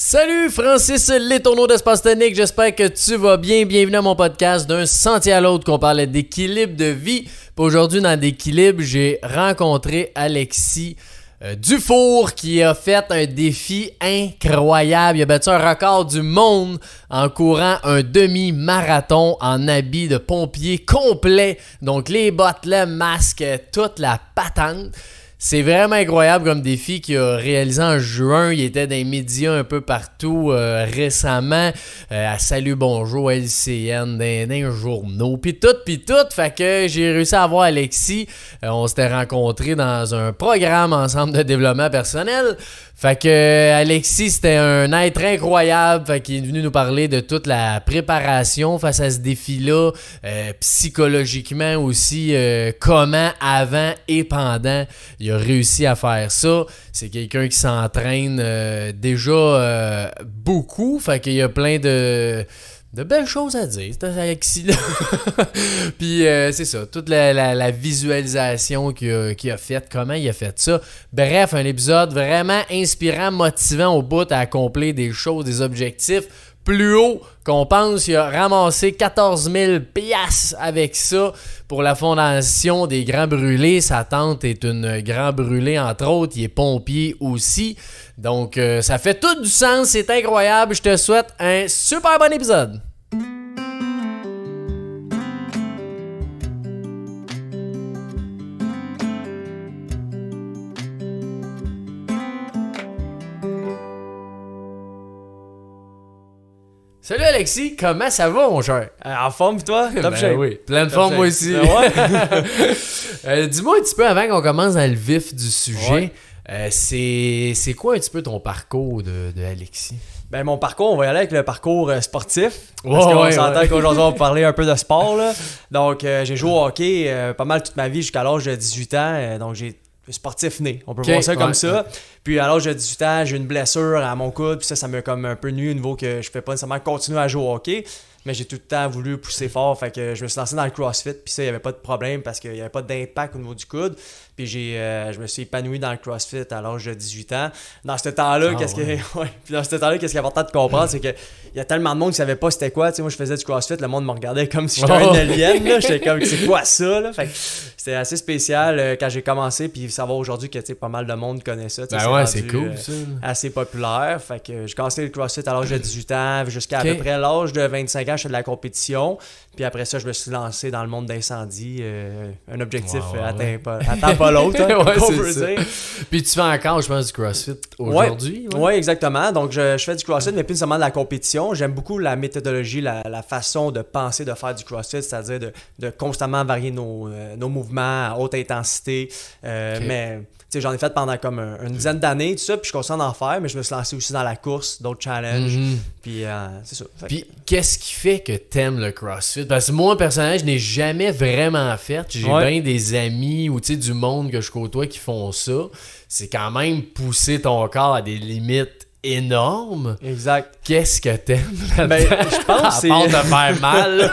Salut Francis Les Tourneaux d'Espace Tonique, j'espère que tu vas bien. Bienvenue à mon podcast d'un sentier à l'autre qu'on parlait d'équilibre de vie. Aujourd'hui dans l'équilibre, j'ai rencontré Alexis euh, Dufour qui a fait un défi incroyable. Il a battu un record du monde en courant un demi-marathon en habit de pompier complet. Donc les bottes, le masque, toute la patente. C'est vraiment incroyable comme défi qu'il a réalisé en juin. Il était dans les médias un peu partout euh, récemment. Euh, à Salut Bonjour, LCN, dans, les journaux, puis tout, puis tout. Fait que j'ai réussi à voir Alexis. Euh, on s'était rencontrés dans un programme ensemble de développement personnel. Fait que Alexis, c'était un être incroyable. Fait qu'il est venu nous parler de toute la préparation face à ce défi-là, euh, psychologiquement aussi, euh, comment avant et pendant il a réussi à faire ça. C'est quelqu'un qui s'entraîne euh, déjà beaucoup. Fait qu'il y a plein de de belles choses à dire, c'est Alexis Puis euh, c'est ça, toute la, visualisation qu'il a, a faite, comment il a fait ça. Bref, un épisode vraiment inspirant, motivant au bout à accomplir des choses, des objectifs plus haut qu'on pense. Il a ramassé 14 000 piastres avec ça pour la fondation des Grands Brûlés. Sa tante est une Grand Brûlée, entre autres. Il est pompier aussi. Donc, euh, ça fait tout du sens. C'est incroyable. Je te souhaite un super bon épisode. Salut Alexis, comment ça va mon cher? Euh, en forme toi? Top ben oui, plein de forme moi aussi. Ben euh, dis-moi un petit peu avant qu'on commence dans le vif du sujet, euh, c'est quoi un petit peu ton parcours de, de, Alexis? Ben mon parcours, on va y aller avec le parcours sportif. Parce qu'on s'entend qu'aujourd'hui on va parler un peu de sport. Là. Donc j'ai joué au hockey pas mal toute ma vie jusqu'à l'âge de 18 ans. donc j'ai sportif né. On peut voir ça comme ça. Puis à l'âge de 18 ans, j'ai une blessure à mon coude, puis ça, ça m'a comme un peu nu au niveau que je ne fais pas nécessairement continuer à jouer au hockey. Mais j'ai tout le temps voulu pousser fort, fait que je me suis lancé dans le CrossFit, puis ça, il n'y avait pas de problème parce qu'il n'y avait pas d'impact au niveau du coude. Puis j'ai, euh, je me suis épanoui dans le CrossFit à l'âge de 18 ans. Dans ce temps-là, ah qu'est-ce que, puis dans ce temps-là, qu'est-ce qui est important de comprendre, c'est que il y a tellement de monde qui savait pas c'était quoi. Tu sais, moi, je faisais du CrossFit, le monde me regardait comme si j'étais un alien. J'étais comme, c'est quoi ça? Là? Fait c'était assez spécial euh, quand j'ai commencé. Puis savoir aujourd'hui que pas mal de monde connaît ça. Ben ouais, c'est cool. Euh, ça. assez populaire. Fait que j'ai commencé le CrossFit à l'âge de 18 ans. Jusqu'à à peu près l'âge de 25 ans, je fais de la compétition. Puis après ça, je me suis lancé dans le monde d'incendie. Euh, un objectif atteint, pas, atteint pas l'autre, hein, Puis tu fais encore, je pense, du CrossFit aujourd'hui. Oui, ouais. exactement. Donc je, je, fais du CrossFit, mais plus seulement de la compétition. J'aime beaucoup la méthodologie, la, la, façon de penser, de faire du CrossFit, c'est-à-dire de, de, constamment varier nos, euh, nos, mouvements à haute intensité. Euh, Mais j'en ai fait pendant comme une dizaine d'années, tout ça, puis je continue d'en faire, mais je me suis lancé aussi dans la course, d'autres challenges, mhm. puis euh, c'est ça. Puis qu'est-ce qui fait que t'aimes le CrossFit? Parce que moi, personnellement, je n'ai jamais vraiment fait. J'ai bien des amis ou du monde que je côtoie qui font ça. C'est quand même pousser ton corps à des limites énorme. Exact. Qu'est-ce que t'aimes ben, je pense c'est... de faire mal.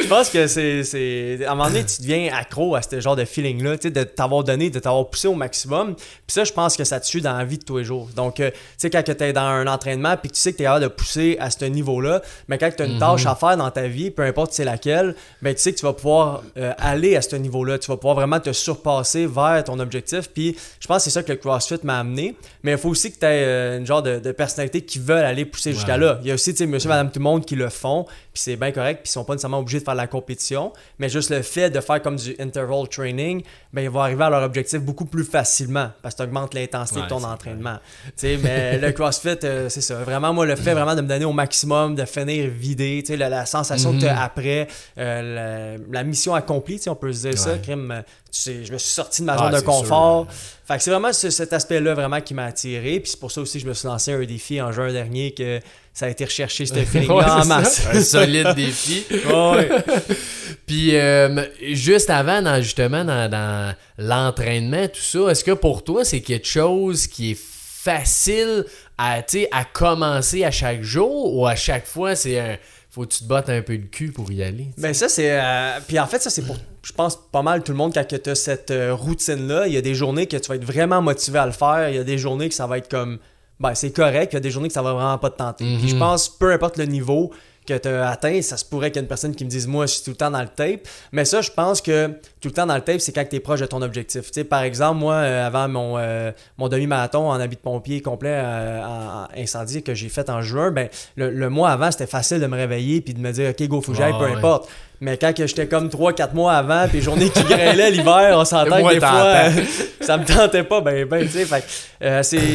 je pense que c'est, c'est... À un moment donné, tu deviens accro à ce genre de feeling-là, tu sais, de t'avoir donné, de t'avoir poussé au maximum. Puis ça, je pense que ça te tue dans la vie de tous les jours. Donc, euh, tu sais, quand t'es dans un entraînement puis que tu sais que t'es capable de pousser à ce niveau-là, mais quand t'as une tâche mhm. à faire dans ta vie, peu importe c'est laquelle, ben tu sais que tu vas pouvoir euh, aller à ce niveau-là. Tu vas pouvoir vraiment te surpasser vers ton objectif. Puis je pense que c'est ça que le CrossFit m'a amené. Mais il faut aussi que tu aies euh, une genre de, personnalités qui veulent aller pousser jusqu'à là. Il y a aussi, tu sais, monsieur, madame, tout le monde qui le font, puis c'est bien correct, puis ils sont pas nécessairement obligés de faire la compétition, mais juste le fait de faire comme du interval training, ben ils vont arriver à leur objectif beaucoup plus facilement, parce que tu augmentes l'intensité de ton entraînement. Tu sais, mais le CrossFit, euh, c'est ça. Vraiment, moi, le fait vraiment de me donner au maximum, de finir vidé, tu sais, la, sensation que tu as après, euh, la, mission accomplie, tu sais, on peut se dire ça, crime, je me suis sorti de ma zone de confort. Fait que c'est vraiment cet aspect-là vraiment qui m'a attiré. Puis c'est pour ça aussi que je me suis lancé un défi en juin dernier que ça a été recherché, ce feeling-là en masse. un solide défi. Puis euh, juste avant, dans, justement, dans, l'entraînement, tout ça, est-ce que pour toi, c'est quelque chose qui est facile à, à commencer à chaque jour ou à chaque fois, c'est un faut que tu te battes un peu le cul pour y aller. Ben ça c'est euh, puis en fait ça c'est pour je pense pas mal tout le monde quand tu as cette euh, routine là, il y a des journées que tu vas être vraiment motivé à le faire, il y a des journées que ça va être comme ben c'est correct. Il y a des journées que ça va vraiment pas te tenter. Puis je Mhm. pense, peu importe le niveau que tu as atteint, ça se pourrait qu'il y ait une personne qui me dise Moi, je suis tout le temps dans le tape. Mais ça, je pense que tout le temps dans le tape, c'est quand tu es proche de ton objectif. Par exemple, moi, euh, avant mon, euh, mon demi-marathon en habit de pompier complet euh, en, en incendie que j'ai fait en juin, ben, le, le mois avant, c'était facile de me réveiller puis de me dire Ok, go, faut que j'aille, Ouais, peu ouais. importe. Mais quand j'étais comme 3-4 mois avant, puis journée qui grêlait l'hiver, on s'entend que des fois, ça me tentait pas, ben, ben, tu sais.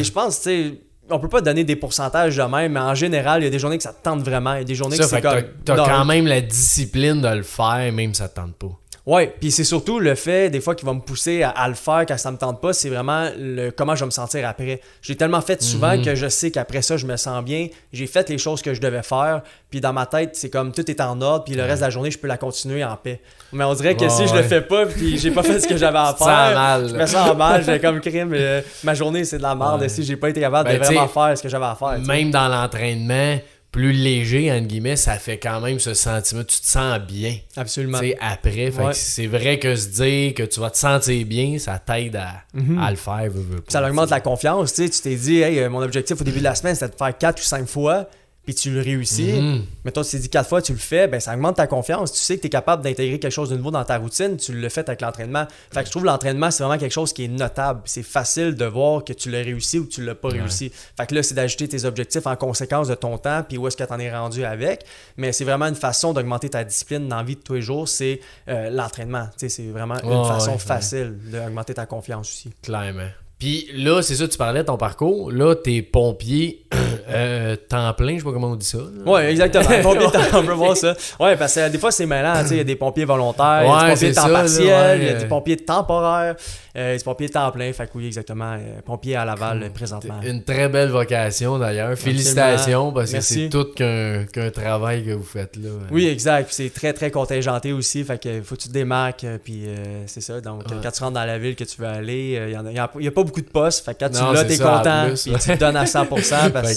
Je pense, tu sais, on peut pas donner des pourcentages de même, mais en général, il y a des journées que ça te tente vraiment, il y a des journées Ça que c'est t'as- comme. t'as quand même la discipline de le faire, même si ça te tente pas. Ouais, puis c'est surtout le fait, des fois, qui va me pousser à, à le faire quand ça me tente pas, c'est vraiment le comment je vais me sentir après. J'ai tellement fait souvent Mhm. que je sais qu'après ça, je me sens bien. J'ai fait les choses que je devais faire, puis dans ma tête, c'est comme tout est en ordre, puis le reste de la journée, je peux la continuer en paix. Mais on dirait que si je ouais. le fais pas, puis j'ai pas fait ce que j'avais à faire, mal, je me sens mal, j'ai comme crime, euh, ma journée c'est de la merde Ouais. si j'ai pas été capable Ben, de vraiment t'sais, faire ce que j'avais à faire. Même dans l'entraînement, plus léger, entre guillemets, ça fait quand même ce sentiment. Tu te sens bien. Absolument. tu sais, après. Ouais. c'est vrai que se dire que tu vas te sentir bien, ça t'aide à, à le faire. veux, veux pas, ça augmente la confiance, tu sais, tu t'es dit, hey, euh, mon objectif au début de la semaine, c'était de faire 4 ou 5 fois, puis tu le réussis. Mhm. Mettons, tu t'es dit 4 fois, tu le fais, ben ça augmente ta confiance. Tu sais que tu es capable d'intégrer quelque chose de nouveau dans ta routine, tu le fais avec l'entraînement. Fait que je trouve l'entraînement, c'est vraiment quelque chose qui est notable. C'est facile de voir que tu l'as réussi ou que tu l'as pas réussi. Fait que là, c'est d'ajouter tes objectifs en conséquence de ton temps, puis où est-ce que tu en es rendu avec. Mais c'est vraiment une façon d'augmenter ta discipline dans la vie de tous les jours, c'est euh, l'entraînement. Tu sais, c'est vraiment une façon ouais, ouais. facile d'augmenter ta confiance aussi. Clairement. Puis là, c'est ça, tu parlais de ton parcours. Là, t'es pompier euh, temps plein, je sais pas comment on dit ça. là. Ouais, exactement. Pompier temps, on peut voir ça. Ouais, parce que euh, des fois, c'est mêlant. Il y a des pompiers volontaires, il y a Ouais, des pompiers de temps ça, partiel, il y a ouais. des pompiers temporaires, euh, des pompiers temps plein. Fait que oui, exactement. euh, pompier à Laval, présentement. Une très belle vocation d'ailleurs. Félicitations parce que c'est tout qu'un travail que vous faites là. Oui, exact. C'est très, très contingenté aussi. Fait que faut que tu te démarques. euh, Puis c'est ça. Donc, Ouais. quand tu rentres dans la ville que tu veux aller, il y en a- y a, y a pas beaucoup de postes. Fait que quand Non, tu l'as, t'es content. Puis tu te donnes à 100% parce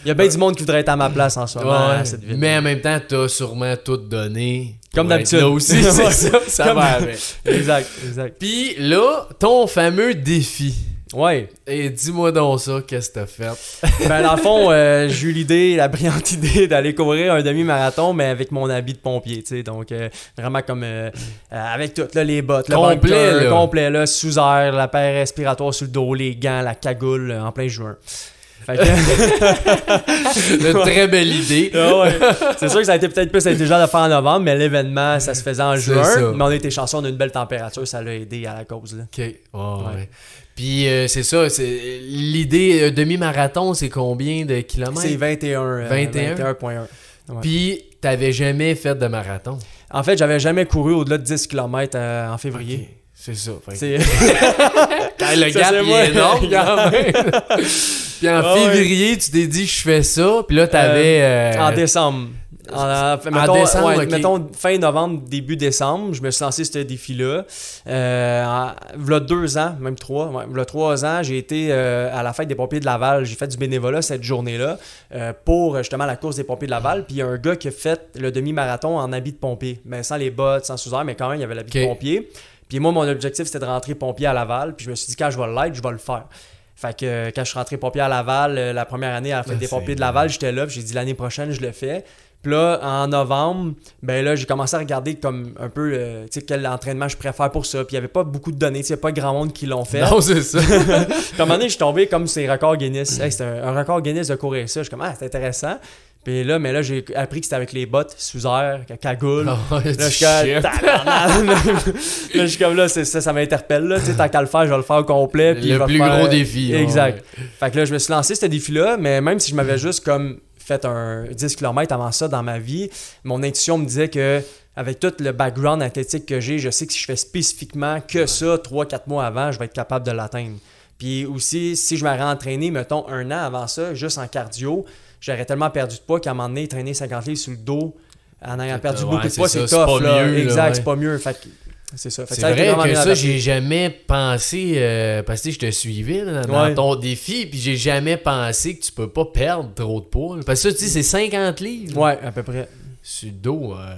qu'il y a bien du monde qui voudrait être à ma place en ce moment Ouais, à cette ville. mais en même temps, t'as sûrement tout donné. Comme d'habitude. Là aussi, c'est ça. Ça Comme- va avec. exact, exact. Puis là, ton fameux défi. Ouais. Et dis-moi donc ça, qu'est-ce que t'as fait? Ben, dans le fond, euh, j'ai eu l'idée, la brillante idée d'aller courir un demi-marathon, mais avec mon habit de pompier, tu sais. Donc, euh, vraiment comme euh, avec tout, là, les bottes, le Complet, bunker, là. complet, là, sous air, la paire respiratoire sur le dos, les gants, la cagoule, en plein juin. Fait que- Une très belle idée. Ah ouais. C'est sûr que ça a été peut-être plus intelligent de faire en novembre, mais l'événement, ça se faisait en juin. ça. Mais on a été chanceux, on a une belle température, ça l'a aidé à la cause. Là. OK. Ouais. Ouais. Puis euh, c'est ça, c'est l'idée euh, demi-marathon, c'est combien de kilomètres? C'est 21. euh, 21? 21.1. Ouais. Puis t'avais jamais fait de marathon? En fait, j'avais jamais couru au-delà de 10 km en février. C'est ça. C'est... Le Ça, gap c'est il moi. est énorme. puis en Ah février, tu t'es dit je fais ça, puis là t'avais euh, En décembre. En, décembre, ouais, mettons fin novembre, début décembre, je me suis lancé ce défi-là. Euh, deux ans, même trois, ouais, trois ans, j'ai été euh, à la fête des pompiers de Laval. J'ai fait du bénévolat cette journée-là euh, pour justement la course des pompiers de Laval. Puis il y a un gars qui a fait le demi-marathon en habit de pompier, mais sans les bottes, sans sous-air, mais quand même, il y avait l'habit de pompier. Puis moi, mon objectif, c'était de rentrer pompier à Laval. Puis je me suis dit, quand je vais l'être, je vais le faire. Fait que euh, quand je suis rentré pompier à Laval, euh, la première année à la fête Ah, des pompiers de Laval, j'étais là, puis j'ai dit l'année prochaine, je le fais. Puis là, en novembre, ben là, j'ai commencé à regarder comme un peu, euh, tu sais, quel entraînement je préfère pour ça. Puis il n'y avait pas beaucoup de données, tu sais, il n'y a pas grand monde qui l'ont fait. Non, c'est ça. Puis à un moment donné, je suis tombé comme ces records Guinness. Hey, c'était un, un record Guinness de courir ça. Je suis comme, ah, c'est intéressant. Puis là, mais là, j'ai appris que c'était avec les bottes sous air, cagoule. Oh, Là, je suis comme, là, je suis comme là, ça, ça m'interpelle. Là. Tu sais, tant qu'à le faire, je vais le faire au complet. puis Le plus faire- gros défi, ouais. Exact. Fait que là, je me suis lancé ce défi-là, mais même si je m'avais juste comme fait un 10 km avant ça dans ma vie, mon intuition me disait que avec tout le background athlétique que j'ai, je sais que si je fais spécifiquement que ça 3-4 mois avant, je vais être capable de l'atteindre. Puis aussi, si je m'aurais entraîné, mettons, un an avant ça, juste en cardio, j'aurais tellement perdu de poids qu'à un moment donné, traîner 50 livres sur le dos en ayant perdu ouais, beaucoup de poids, c'est tough. pas là. mieux, exact, ouais. c'est pas mieux. Fait c'est ça. C'est vrai que ça, j'ai jamais pensé, euh, parce que je te suivais là, dans Ouais. ton défi, puis j'ai jamais pensé que tu peux pas perdre trop de poids. là. Parce que ça, tu sais, c'est 50 livres. Ouais, à peu près. Sur le dos, euh,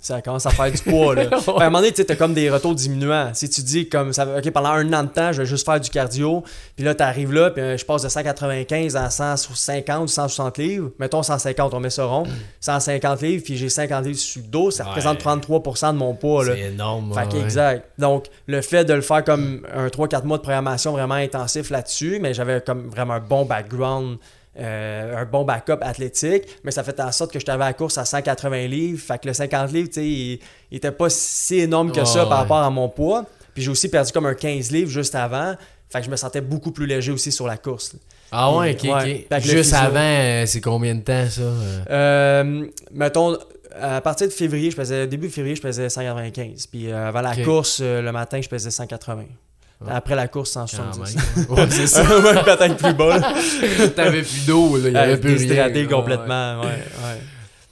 ça commence à faire du poids. Là. À un moment donné, tu as comme des retours diminuants. Si tu dis comme ça, OK, pendant un an de temps, je vais juste faire du cardio, puis là, tu arrives là, puis euh, je passe de 195 à 150 ou 160 livres. Mettons 150, on met ça rond. 150 livres, puis j'ai 50 livres sur le dos, ça Ouais. représente 33% de mon poids. C'est énorme. Fait ouais. exact. Donc, le fait de le faire comme un 3-4 mois de programmation vraiment intensif là-dessus, mais j'avais comme vraiment un bon background, euh, un bon backup athlétique, mais ça fait en sorte que je à la course à 180 livres. Fait que le 50 livres, tu sais, il, il était pas si énorme que ça par ouais. rapport à mon poids. Puis j'ai aussi perdu comme un 15 livres juste avant. Fait que je me sentais beaucoup plus léger aussi sur la course. là. Ah ouais, ok, Ouais. Juste physio- avant, euh, c'est combien de temps ça euh? Mettons, à partir de février, je pesais, début février, je pesais 195. Puis avant la course, le matin, je pesais 180. Après la course, Quand 170. même. Ouais, c'est ça. Même peut-être plus bas. T'avais plus d'eau. Il y avait plus rien. complètement. Ouais, ouais.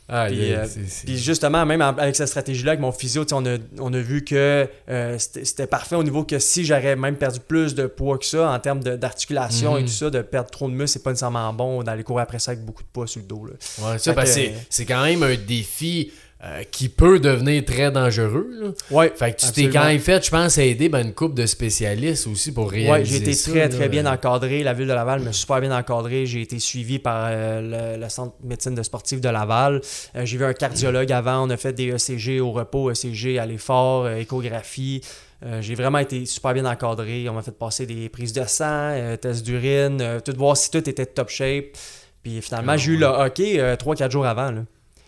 Ah, Puis, yeah, euh, Puis justement, même avec cette stratégie-là, avec mon physio, on a, on a vu que euh, c'était parfait au niveau que si j'aurais même perdu plus de poids que ça, en termes d'articulation et Mhm. tout ça, de perdre trop de muscle, c'est pas nécessairement bon d'aller courir après ça avec beaucoup de poids sur le dos. Là. Ouais, ça, parce que c'est quand même un défi euh, qui peut devenir très dangereux. Là. Ouais, Fait que tu t'es quand même fait, je pense, aider ben, une couple de spécialistes aussi pour réaliser Ouais, j'ai été ça, très là. très bien encadré. La ville de Laval m'a super bien encadré. J'ai été suivi par euh, le, le centre de médecine de sportif de Laval. Euh, j'ai vu un cardiologue avant. On a fait des ECG au repos, ECG à l'effort, échographie. Euh, j'ai vraiment été super bien encadré. On m'a fait passer des prises de sang, euh, tests d'urine, euh, tout voir si tout était top shape. Puis finalement, Ah, j'ai eu le hockey 3-4 jours avant. Là.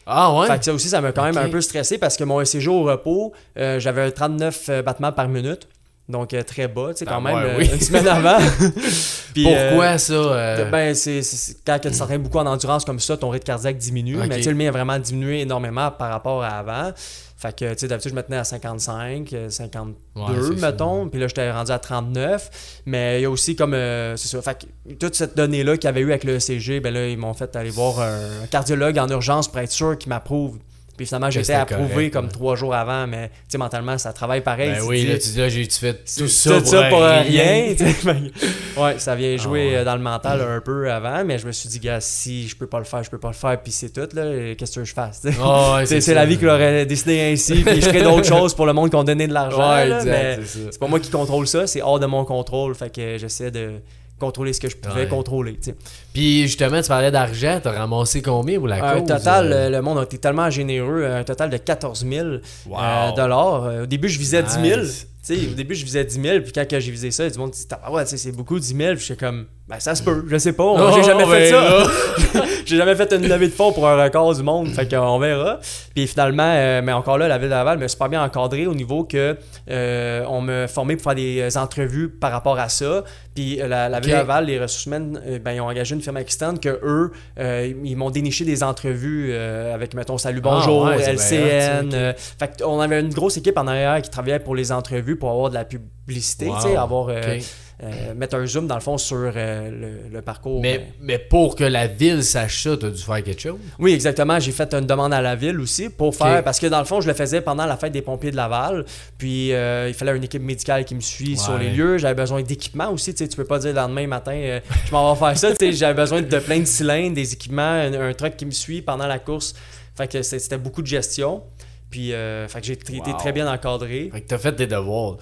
Ah ouais? Fait que ça aussi, ça m'a quand même un peu stressé parce que mon ECG au repos, euh, j'avais un 39 euh, battements par minute. Donc euh, très bas, tu sais, quand Ah, même, ouais, euh, oui. une semaine avant. Puis, euh, Pourquoi ça? euh, ben, c'est, quand tu t'entraînes beaucoup en endurance comme ça, ton rythme cardiaque diminue. Mais tu sais, le mien a vraiment diminué énormément par rapport à avant. Fait que, tu sais, d'habitude, je me tenais à 55, euh, 52, Ouais, c'est ça. mettons. Puis là, j'étais rendu à 39. Mais il y a aussi comme. euh, c'est ça. Fait que toute cette donnée-là qu'il y avait eu avec le ECG, ben là, ils m'ont fait aller voir un cardiologue en urgence pour être sûr qu'il m'approuve. Puis finalement, j'ai c'était approuvé correct, comme ouais. trois jours avant, mais tu sais, mentalement, ça travaille pareil. ben Tu oui, dis- là, tu dis, là, j'ai-tu fait tout tout ça, ça pour, rien? rien. ouais, ça vient jouer Ah ouais. euh, dans le mental un peu avant, mais je me suis dit, gars, si je peux pas le faire, je peux pas le faire, puis c'est tout, là, euh, qu'est-ce que je fasse? Ah ouais, C'est c'est ça. la vie qui l'aurait décidé ainsi, puis je ferais d'autres choses pour le monde qui ont donné de l'argent. Ça. c'est pas moi qui contrôle ça, c'est hors de mon contrôle, fait que j'essaie de contrôler ce que je pouvais Ouais. contrôler. Puis justement, tu parlais d'argent, t'as ramassé combien pour la Un cause? total, euh? euh, le monde a été tellement généreux, un total de 14 000 euh, Wow. dollars. Au début, je visais 10 000. Sais, au début, je visais 10 000, puis quand j'ai visé ça, du monde dit Ah ouais, c'est beaucoup 10 000. Puis j'étais comme Ben, ça se peut, je sais pas, Oh, j'ai jamais fait ça. verra. j'ai jamais fait une levée de fonds pour un record du monde, fait qu'on verra. Puis finalement, euh, mais encore là, la ville de Laval m'a super bien encadré au niveau que euh, on m'a formé pour faire des entrevues par rapport à ça. Puis euh, la, ville. Laval, les ressources humaines, euh, ben, ils ont engagé une firme externe que eux, ils m'ont déniché des entrevues avec, mettons, Salut Ah, Bonjour, ouais, bien LCN. ça, euh, fait qu'on avait une grosse équipe en arrière qui travaillait pour les entrevues pour avoir de la publicité, Wow. tu sais, avoir. euh, euh, mettre un zoom dans le fond sur euh, le, le parcours. Mais, mais pour que la ville sache ça, t'as dû faire quelque chose? oui, exactement. J'ai fait une demande à la ville aussi pour faire. Parce que dans le fond, je le faisais pendant la fête des pompiers de Laval. Puis il fallait une équipe médicale qui me suit Ouais. sur les lieux. J'avais besoin d'équipements aussi. Tu sais, tu peux pas dire le lendemain matin, je m'en vais faire ça. Tu sais, J'avais besoin de plein de cylindres, des équipements, un, un truck qui me suit pendant la course. Fait que c'était beaucoup de gestion. Puis, euh, fait que j'ai été Wow. très bien encadré. Fait que t'as fait tes devoirs.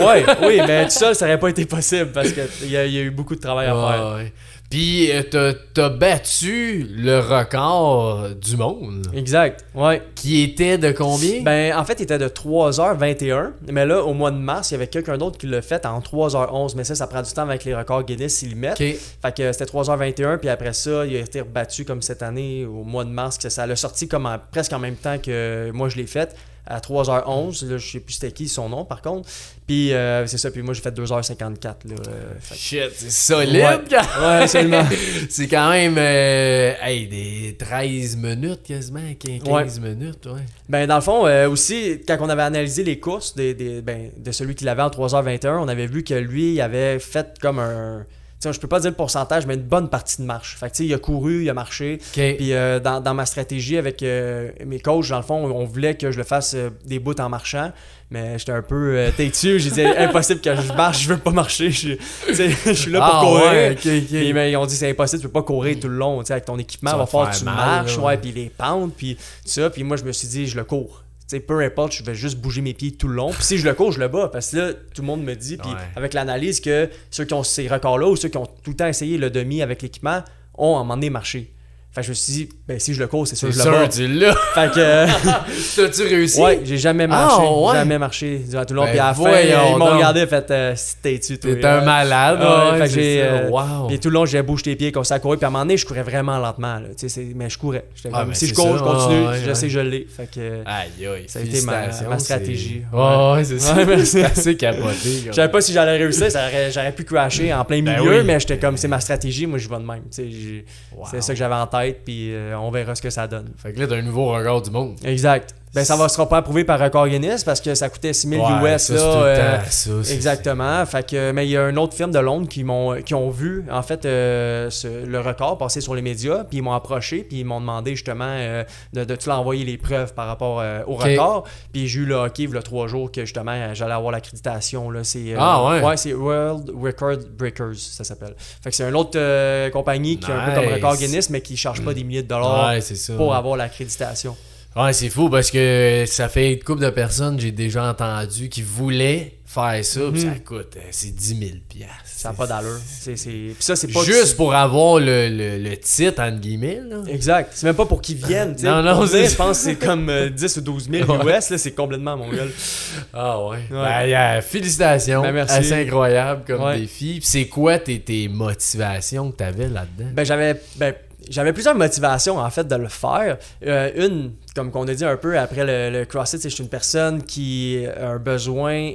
Ouais, oui, mais tout seul, ça aurait pas été possible parce qu'il y, y a eu beaucoup de travail à faire. Ouais, ouais. Puis euh, t'as, t'as battu le record du monde, Exact, ouais. qui était de combien? Ben, en fait, il était de 3h21. Mais là, au mois de mars, il y avait quelqu'un d'autre qui l'a fait en 3h11. Mais ça, ça prend du temps avec les records Guinness s'ils le mettent. Fait que c'était 3h21. Puis après ça, il a été rebattu comme cette année, au mois de mars. que Ça l'a sorti comme en- presque en même temps que moi, je l'ai fait. À 3h11. Là, je sais plus c'était qui son nom, par contre. Puis euh, c'est ça. Puis moi, j'ai fait 2h54. Là, euh, fait Shit, c'est solide! Ouais. absolument. c'est quand même euh, hey, des 13 minutes quasiment, 15, 15 minutes, ouais. Ben, dans le fond, euh, aussi, quand on avait analysé les courses des, des- ben, de celui qui l'avait en 3h21, on avait vu que lui, il avait fait comme un. Sais, je peux pas dire le pourcentage, mais une bonne partie de marche. Fait que, il a couru, il a marché. Puis euh, dans, dans ma stratégie avec euh, mes coachs, dans le fond, on voulait que je le fasse euh, des bouts en marchant. Mais j'étais un peu têtu. J'ai dit impossible que je marche, je veux pas marcher. Je, suis là pour Ah, courir. ouais, mais ils ont dit c'est impossible, tu peux pas courir tout le long, avec ton équipement, Ça va falloir que tu marches, ouais, puis les pentes, puis tout ça. Puis moi, je me suis dit, je le cours. Sais, peu importe, je vais juste bouger mes pieds tout le long. Puis si je le cours, je le bats. Parce que là, tout le monde me dit, puis Ouais. avec l'analyse, que ceux qui ont ces records-là ou ceux qui ont tout le temps essayé le demi avec l'équipement ont à un moment donné marché. Fait que je me suis dit, ben si je le cours, c'est sûr que je le bats. l'as. Fait que, euh, T'as-tu réussi? ouais, j'ai jamais marché. Ah, ouais. Jamais marché durant tout le long. Ben, puis à la fin, ils m'ont regardé fait, euh, si t'es tu. T'es un Ouais. malade. Ouais, ouais, fait que c'est j'ai, ça. euh, wow. Puis tout le long, j'ai bougé les pieds comme ça à courir. Puis à un moment donné, je courais vraiment lentement. Là, mais je courais. Ah, comme, ben, si je cours, ça. je continue. Ah, je sais que je l'ai. Fait que, Aïe, aïe. Ça a été ma- stratégie. Ouais, c'est ça. C'est assez capoté. je savais pas si j'allais réussir. J'aurais pu crasher en plein Ben milieu. Mais j'étais comme, c'est ma stratégie. Moi, je vais de même. C'est ça que j'avais en tête. Puis euh, on verra ce que ça donne. Fait que là, t'as un nouveau regard du monde. Exact. Ben, ça va sera pas approuvé par record Guinness parce que ça coûtait 6000 Ouais, US. ça, là, le euh, ça, Exactement. Fait que, mais il y a une autre firme de Londres qui m'ont qui ont vu en fait euh, ce- le record passer sur les médias, puis ils m'ont approché, puis ils m'ont demandé justement euh, de, de tu envoyer les preuves par rapport au record. Puis j'ai eu le hockey il y a trois jours que justement j'allais avoir l'accréditation là. C'est Ah, ouais? Ouais, c'est World Record Breakers ça s'appelle. Fait que c'est une autre compagnie qui est un peu comme record Guinness mais qui charge pas des milliers de dollars Ouais, pour avoir l'accréditation. Ouais, c'est fou parce que ça fait une couple de personnes, j'ai déjà entendu, qui voulaient faire ça. puis ça coûte, euh, c'est 10 000 piastres. Mhm. Ça n'a pas d'allure. C'est c'est puis ça c'est pas Juste pour avoir le, le, le titre, entre guillemets. Là. Exact. C'est même pas pour qu'ils viennent. tu. Non, non, c'est- dire, Je pense que c'est comme euh, 10 ou 12 000 US. là, C'est complètement mon gueule. Ah ouais. Ouais. Ben, yeah, félicitations. Ben, merci. Assez incroyable comme Ouais. défi. Puis c'est quoi tes, tes motivations que t'avais là-dedans? Ben, j'avais. Ben, j'avais plusieurs motivations en fait de le faire. Euh, une, comme qu'on a dit un peu après le, le CrossFit, c'est je suis une personne qui a un besoin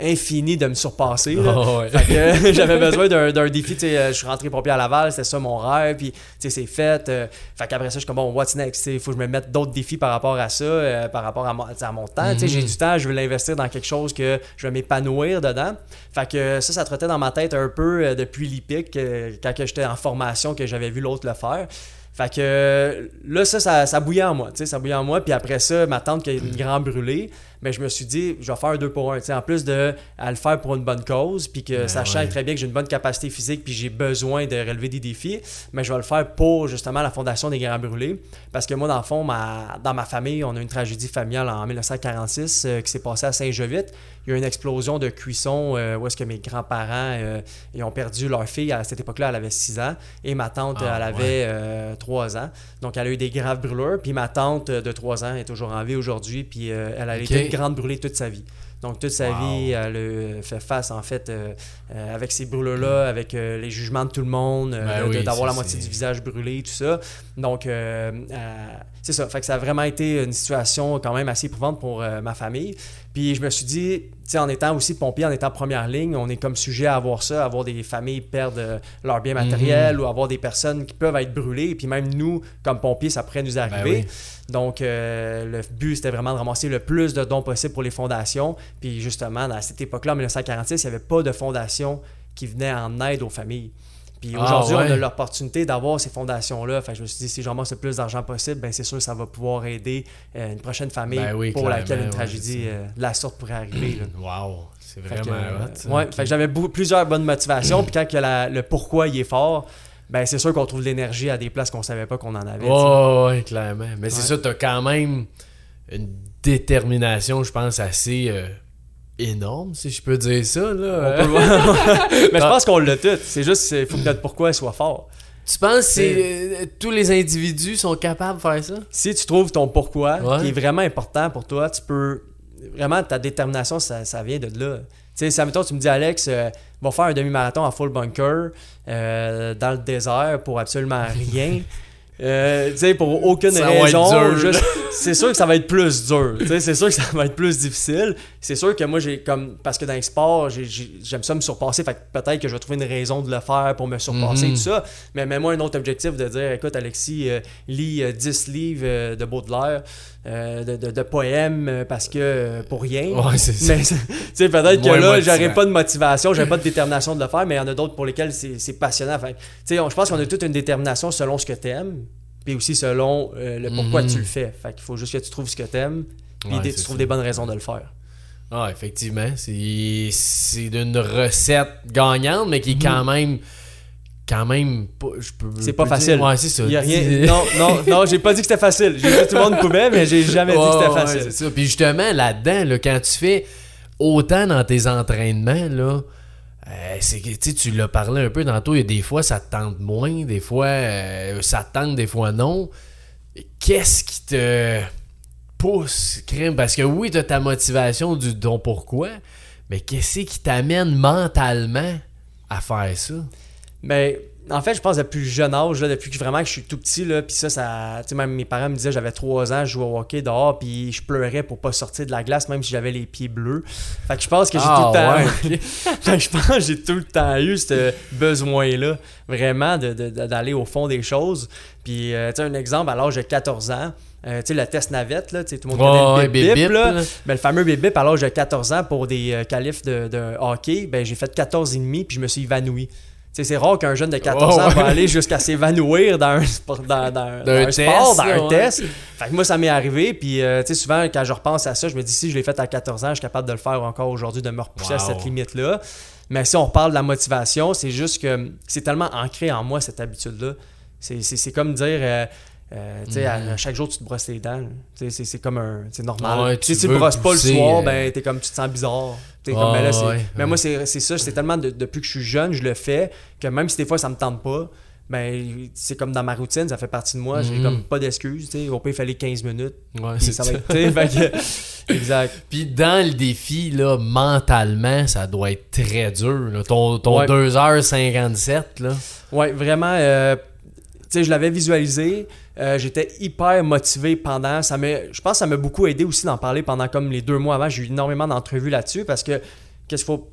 infini de me surpasser. ouais. Euh, j'avais besoin d'un défi. euh, Je suis rentré pompier à Laval, c'était ça mon rêve. Puis c'est fait. euh, fait qu'après ça, je suis comme bon, what's next? Il faut que je me mette d'autres défis par rapport à ça, euh, par rapport à mon, à temps. J'ai Mhm. du temps, je veux l'investir dans quelque chose que je vais m'épanouir dedans. Fait que ça, ça trottait dans ma tête un peu euh, depuis l'IPIC, quand j'étais en formation, que j'avais vu l'autre le faire. Fait que là, ça, ça, ça bouillait en moi, ça bouillait en moi. Puis après ça, ma tante qui a une grande brûlée, mais je me suis dit, je vais faire un deux pour un. tu sais, En plus de à le faire pour une bonne cause, puis que Ben sachant ouais. très bien que j'ai une bonne capacité physique, puis j'ai besoin de relever des défis, mais je vais le faire pour justement la Fondation des Grands Brûlés. Parce que moi, dans le fond, ma, dans ma famille, on a une tragédie familiale en 1946 euh, qui s'est passée à Saint-Jovite. Il y a eu une explosion de cuisson euh, où est-ce que mes grands-parents euh, ils ont perdu leur fille. À cette époque-là, elle avait 6 ans. Et ma tante, Ah, elle avait 3 ans. Donc, elle a eu des graves brûlures. Puis ma tante euh, de 3 ans est toujours en vie aujourd'hui. Puis euh, elle a été grande brûlée toute sa vie. Donc, toute sa Wow. vie, elle a fait face, en fait, euh, euh, avec ces brûlures-là, avec euh, les jugements de tout le monde, euh, Ben oui, d'avoir la moitié du visage brûlé, tout ça. Donc, euh, euh, c'est ça. Fait que ça a vraiment été une situation quand même assez éprouvante pour euh, ma famille. Puis je me suis dit, sais, en étant aussi pompier, en étant première ligne, on est comme sujet à avoir ça, avoir des familles perdre euh, leurs biens matériels Mhm. ou avoir des personnes qui peuvent être brûlées. Et puis même nous, comme pompiers, ça pourrait nous arriver. Ben oui. Donc, euh, le but, c'était vraiment de ramasser le plus de dons possible pour les fondations. Puis justement, à cette époque-là, en 1946, il n'y avait pas de fondation qui venait en aide aux familles. Puis Ah, aujourd'hui, ouais. on a l'opportunité d'avoir ces fondations-là. Fait que je me suis dit, si j'en le plus d'argent possible, ben c'est sûr que ça va pouvoir aider euh, une prochaine famille Ben oui, pour laquelle une ouais, tragédie euh, de la sorte pourrait arriver. là. Wow. C'est Fait que, vraiment euh, ouais, fait que j'avais plusieurs bonnes motivations. Puis quand que la- le pourquoi il est fort, ben c'est sûr qu'on trouve l'énergie à des places qu'on savait pas qu'on en avait. tu sais. Ouais, clairement. Mais c'est ça, t'as quand même une détermination, je pense, assez euh, énorme, si je peux dire ça. Là. Mais je pense qu'on l'a tout. C'est juste, il faut que notre pourquoi soit fort. Tu penses que euh, tous les individus sont capables de faire ça? Si tu trouves ton pourquoi, Ouais. qui est vraiment important pour toi, tu peux. Vraiment, ta détermination, ça, ça vient de là. Tu sais, si, admettons, tu me dis, Alex, euh, va faire un demi-marathon à full bunker euh, dans le désert pour absolument rien. Euh, tu sais, pour aucune Ça raison. c'est sûr que ça va être plus dur. C'est sûr que ça va être plus difficile. C'est sûr que moi, j'ai comme. Parce que dans les sports, j'ai- j'ai- j'aime ça me surpasser. Fait que peut-être que je vais trouver une raison de le faire pour me surpasser Mhm. tout ça. Mais mets-moi un autre objectif de dire écoute, Alexis, euh, lis euh, 10 livres euh, de Baudelaire, euh, de, de- de poèmes, euh, parce que. euh, pour rien. Ouais, c'est ça. Mais tu sais, peut-être que là, j'aurais pas de motivation, j'aurais pas de détermination de le faire, mais il y en a d'autres pour lesquels c'est c'est passionnant. Tu je pense qu'on a toute une détermination selon ce que t'aimes, puis aussi selon euh, le pourquoi tu le fais. Fait qu'il faut juste que tu trouves ce que puis Ouais, des- c'est tu trouves ça. des bonnes raisons de le faire. Ah, effectivement. C'est c'est d'une recette gagnante, mais qui est quand même. Quand même. pas- je peux- C'est pas peux dire- facile. Ouais, c'est ça. Y a rien. Non, non, non, j'ai pas dit que c'était facile. J'ai dit que tout le monde pouvait, mais j'ai jamais dit que c'était facile. ça. Puis justement, là-dedans, là, quand tu fais autant dans tes entraînements, là, euh, c'est que tu l'as parlé un peu tantôt, il y a des fois ça te tente moins, des fois euh, ça te tente, des fois non. Qu'est-ce qui te pousse, crème? Parce que oui, tu as ta motivation du don pourquoi, mais qu'est-ce qui t'amène mentalement à faire ça? Mais en fait, je pense depuis le jeune âge, là, depuis que vraiment que je suis tout petit, là, puis ça, ça, tu sais, même mes parents me disaient, j'avais 3 ans, je jouais au hockey dehors, puis je pleurais pour pas sortir de la glace, même si j'avais les pieds bleus. Fait que je pense que j'ai Ah, tout le temps, ouais, Fait que je pense que j'ai tout le temps eu ce besoin-là, vraiment, de- de- de- d'aller au fond des choses. Puis, euh, tu sais, un exemple, à l'âge de 14 ans, euh, tu sais, le test navette, là, tout le monde connaît le bip, bip, bip, là. là. Ben, le fameux bip à l'âge de 14 ans pour des euh, qualifs de, de hockey, ben, j'ai fait 14 et demi puis je me suis évanoui. C'est rare qu'un jeune de 14 Ouais, ans va ouais. aller jusqu'à s'évanouir dans un, sport, dans, dans- dans un test, sport, dans un test. Fait que moi, ça m'est arrivé. Puis, euh, tu sais, souvent, quand je repense à ça, je me dis, si je l'ai fait à 14 ans, je suis capable de le faire encore aujourd'hui, de me repousser à cette limite-là. Mais si on parle de la motivation, c'est juste que c'est tellement ancré en moi, cette habitude-là. C'est comme dire, euh, euh, à- à chaque jour, tu te brosses les dents. C'est comme un. C'est normal. Ouais, Tu te brosses pas le soir, euh, ben, t'es comme, tu te sens bizarre. Comme, ben là, ouais, mais ouais. moi, c'est ça. C'est tellement de- depuis que je suis jeune, je le fais, que même si des fois, ça me tente pas, ben, c'est comme dans ma routine, ça fait partie de moi. J'ai Mhm. comme pas d'excuses. Au pire, il fallait 15 minutes. C'est ça ça. va être. tu sais, fait que- exact. Puis dans le défi, là, mentalement, ça doit être très dur. là. Ton, ton Ouais. 2h57, là. Ouais, vraiment. euh, je l'avais visualisé. Euh, J'étais hyper motivé pendant. Ça je pense que ça m'a beaucoup aidé aussi d'en parler pendant comme les deux mois avant. J'ai eu énormément d'entrevues là-dessus parce que qu'est-ce qu'il faut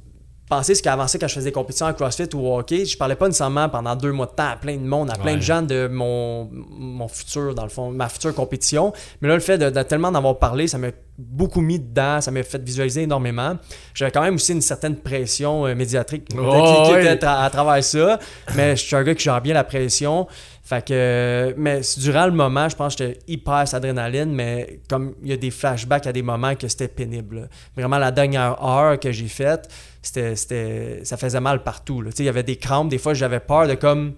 penser, ce qui a avancé quand je faisais des compétitions en CrossFit ou au hockey, je parlais pas nécessairement pendant deux mois de temps à plein de monde, à plein Ouais. de gens de mon, mon futur, dans le fond, ma future compétition. Mais là, le fait de, de tellement d'en parlé, ça m'a beaucoup mis dedans, ça m'a fait visualiser énormément. J'avais quand même aussi une certaine pression euh, médiatrique qui, Oh, qui ouais. était à, à travers ça. Mais je suis un gars qui gère bien la pression. Fait que, mais durant le moment, je pense que j'étais hyper adrénaline, mais comme il y a des flashbacks à des moments que c'était pénible. là. Vraiment, la dernière heure que j'ai faite, c'était, c'était, ça faisait mal partout. Il y avait des crampes. Des fois, j'avais peur de comme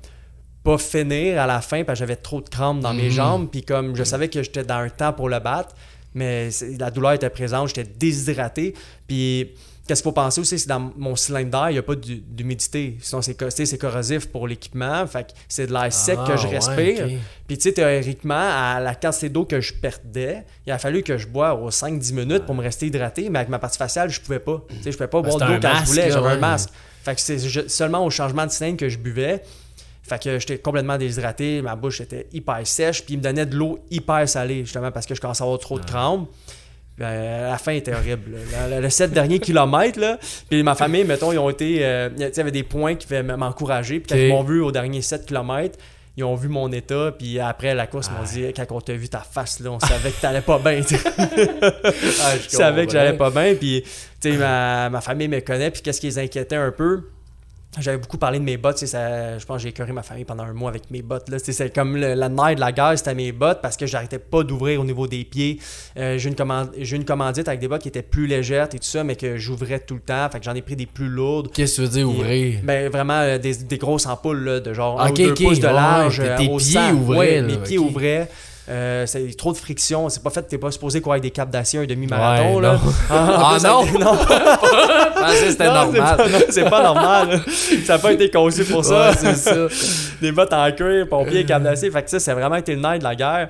pas finir à la fin parce que j'avais trop de crampes dans mes Mhm. jambes. Puis comme je savais que j'étais dans un temps pour le battre, mais la douleur était présente, j'étais déshydraté. Puis qu'est-ce qu'il faut penser aussi, c'est dans mon cylindre d'air, il n'y a pas d'hu- d'humidité. Sinon, c'est, corrosif pour l'équipement. Fait que c'est de l'air sec que Ah, je ouais, respire. Puis, tu sais, théoriquement, à la quantité d'eau que je perdais, il a fallu que je bois aux 5-10 minutes pour me rester hydraté, mais avec ma partie faciale, je pouvais pas. Tu sais, je pouvais pas boire c'était de l'eau un quand je voulais, j'avais un masque. Fait que c'est seulement au changement de cylindre que je buvais. Fait que j'étais complètement déshydraté, ma bouche était hyper sèche, puis il me donnait de l'eau hyper salée, justement, parce que je commençais à avoir trop de crampes. Ben, la fin était horrible. Le, le- le sept derniers kilomètres, là, puis ma famille, mettons, ils ont été. euh, il y avait des points qui pouvaient m'encourager. Puis quand ils m'ont vu au dernier 7 kilomètres, ils ont vu mon état. Puis après la course, ils m'ont dit quand on t'a vu ta face, là, on savait que t'allais pas bien. Ah, Je savais que j'allais pas bien. Puis, ma, ma famille me connaît. Puis, qu'est-ce qui les inquiétait un peu? J'avais beaucoup parlé de mes bottes. Ça, je pense que j'ai écœuré ma famille pendant un mois avec mes bottes. C'est comme le- la nerf de la guerre, c'était mes bottes parce que j'arrêtais pas d'ouvrir au niveau des pieds. Euh, j'ai, une commande, j'ai une commandite avec des bottes qui étaient plus légères et tout ça, mais que j'ouvrais tout le temps. Fait que j'en ai pris des plus lourdes. Qu'est-ce que tu veux dire ouvrir? Ben, vraiment euh, des, des grosses ampoules là, de genre un Ok, ou deux ok, pouces de ouais, large. ouais. euh, Tes au pieds sang. ouvraient, Ouais, là, mes pieds ouvraient. Euh, c'est trop de friction. C'est pas fait, t'es pas supposé courir avec des capes d'acier un demi-marathon. Ouais, là. non. Ah, Ah, non? c'était normal. C'est pas, normal. Ça n'a pas été conçu pour ça. Ouais, c'est ça. Des bottes en cuir, pompiers, câbles d'acier. Fait que ça, c'est vraiment été le nerf de la guerre.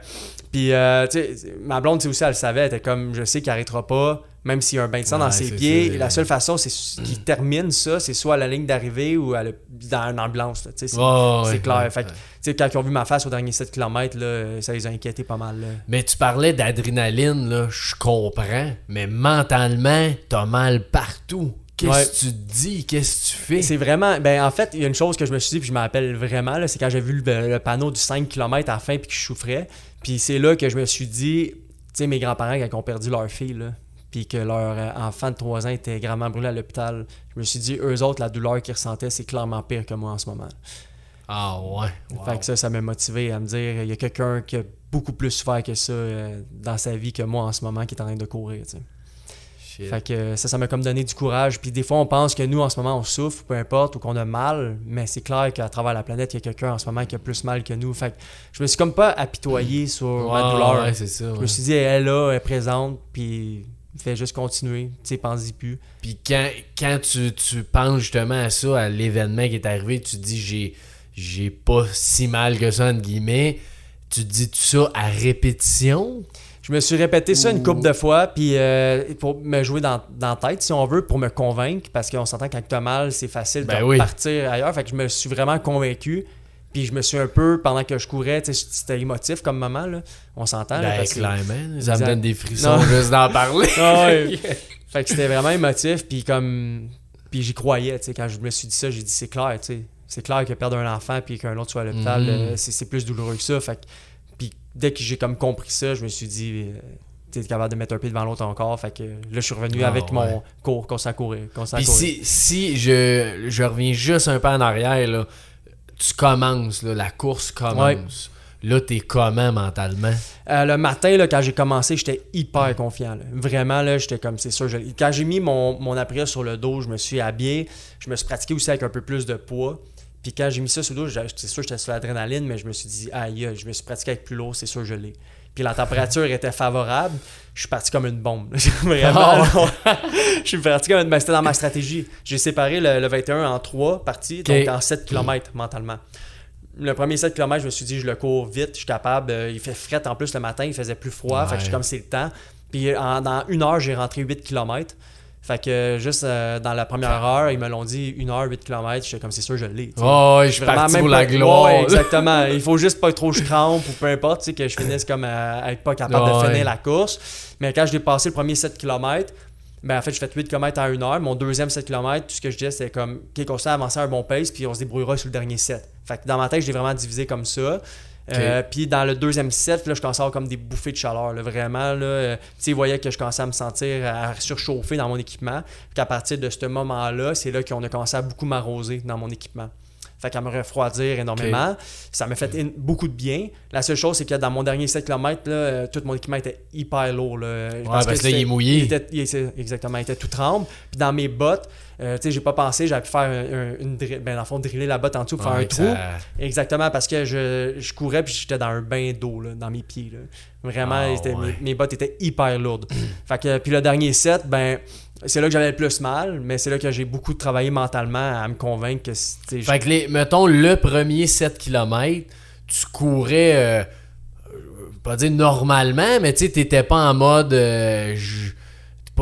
Puis, euh, tu sais, ma blonde, aussi, elle le savait. Elle était comme, je sais qu'il arrêtera pas. Même s'il y a un bain de sang dans ses pieds. la seule façon c'est qu'il termine ça, c'est soit à la ligne d'arrivée ou à le- dans une ambulance. c'est ouais, clair. ouais, Fait que, quand ils ont vu ma face au dernier 7 km, là, ça les a inquiétés pas mal. là. Mais tu parlais d'adrénaline, là, je comprends, mais mentalement, t'as mal partout. Qu'est-ce Ouais. que tu dis? Qu'est-ce que tu fais? C'est vraiment. Ben, en fait, il y a une chose que je me suis dit, puis je me rappelle vraiment, là, c'est quand j'ai vu le, le panneau du 5 km à la fin, puis que je souffrais. Puis c'est là que je me suis dit, tu sais, mes grands-parents, quand ils ont perdu leur fille, là, puis que leur euh, enfant de 3 ans était gravement brûlé à l'hôpital, je me suis dit, eux autres, la douleur qu'ils ressentaient, c'est clairement pire que moi en ce moment. Ah ouais. wow. Fait que ça, ça m'a motivé à me dire, il y a quelqu'un qui a beaucoup plus souffert que ça euh, dans sa vie que moi en ce moment qui est en train de courir, tu sais. Shit. Fait que euh, ça, ça m'a comme donné du courage. Puis des fois, on pense que nous, en ce moment, on souffre, peu importe, ou qu'on a mal, mais c'est clair qu'à travers la planète, il y a quelqu'un en ce moment qui a plus mal que nous. Fait que je me suis comme pas apitoyé sur ma Ouais, douleur. ouais. Je me suis dit, elle est là, elle est présente, puis fait juste continuer. Tu sais, pense-y plus. Puis quand, quand tu, tu penses justement à ça, à l'événement qui est arrivé, tu te dis j'ai j'ai pas si mal que ça, entre guillemets. Tu te dis tout ça à répétition? Je me suis répété ça une Ou- couple de fois, puis euh, pour me jouer dans, dans la tête, si on veut, pour me convaincre, parce qu'on s'entend quand tu as mal, c'est facile Ben de oui. partir ailleurs. Fait que je me suis vraiment convaincu. Puis je me suis un peu, pendant que je courais, c'était émotif comme moment, là. On s'entend, Ben, clairement. Ça me donne des frissons Non. juste d'en parler. Ah. Fait que c'était vraiment émotif, puis comme... Puis j'y croyais, tu sais, quand je me suis dit ça, j'ai dit, c'est clair, tu sais. C'est clair que perdre un enfant, puis qu'un autre soit à l'hôpital, Mhm. euh, c'est plus douloureux que ça. Fait que... Puis dès que j'ai comme compris ça, je me suis dit... euh, tu es capable de mettre un pied devant l'autre encore. Fait que là, je suis revenu Ah, avec ouais. mon cours, constant à courir. Puis si, si je, je reviens juste un peu en arrière, là, tu commences, là, la course commence. Là, t'es comment mentalement? Euh, le matin, là, quand j'ai commencé, j'étais hyper confiant. là. Vraiment, là, j'étais comme, c'est sûr. je- Quand j'ai mis mon, mon après sur le dos, je me suis habillé. Je me suis pratiqué aussi avec un peu plus de poids. Puis quand j'ai mis ça sur le dos, c'est sûr, j'étais sur l'adrénaline, mais je me suis dit, aïe, aïe, je me suis pratiqué avec plus lourd, c'est sûr, je l'ai. Puis la température était favorable. Je suis parti comme une bombe. Vraiment. là. je suis parti comme une... ben, c'était dans ma stratégie. J'ai séparé le, le 21 en trois parties, donc en 7 km mentalement. Le premier 7 km, je me suis dit, je le cours vite, je suis capable. Euh, il fait fret en plus le matin, il faisait plus froid. Fait que je suis comme c'est le temps. Puis en- dans une heure, j'ai rentré 8 km. Fait que euh, juste euh, dans la première heure, ils me l'ont dit, une heure, 8 km. J'étais comme c'est sûr, je l'ai. Oh, je suis parti pour la gloire. Ouais, exactement. Il faut juste pas trop je crampe ou peu importe, tu sais, que je finisse comme à, à être pas capable de finir la course. Mais quand j'ai passé le premier 7 km, ben en fait, je fais 8 km en une heure. Mon deuxième 7 km, tout ce que je disais, c'était comme, OK, continue à avancer à un bon pace, puis on se débrouillera sur le dernier 7. Fait que dans ma tête, je l'ai vraiment divisé comme ça. Euh, puis dans le deuxième set, là, je commençais à avoir comme des bouffées de chaleur. là, vraiment, là, euh, ils voyaient que je commençais à me sentir à surchauffer dans mon équipement. Puis à partir de ce moment-là, c'est là qu'on a commencé à beaucoup m'arroser dans mon équipement. Fait qu'à me refroidir énormément. Ça m'a fait beaucoup de bien. La seule chose, c'est que dans mon dernier 7 km, là, euh, tout mon équipement était hyper lourd. Là, parce que là, il est mouillé. il était- il était- exactement, il était tout tremble. Puis dans mes bottes, euh, tu sais, j'ai pas pensé, j'aurais pu faire un- un- une drill- ben, dans le fond, driller la botte en dessous pour Ouais, faire un trou. ça- Exactement, parce que je, je courais puis j'étais dans un bain d'eau dans mes pieds. là. Vraiment, Ah, ouais. mes, mes bottes étaient hyper lourdes. fait que, puis le dernier set, ben, c'est là que j'avais le plus mal, mais c'est là que j'ai beaucoup travaillé mentalement à me convaincre que c'était. Fait que, les, mettons, le premier 7 km, tu courais, euh, euh, pas dire normalement, mais tu sais, t'étais pas en mode, euh, je-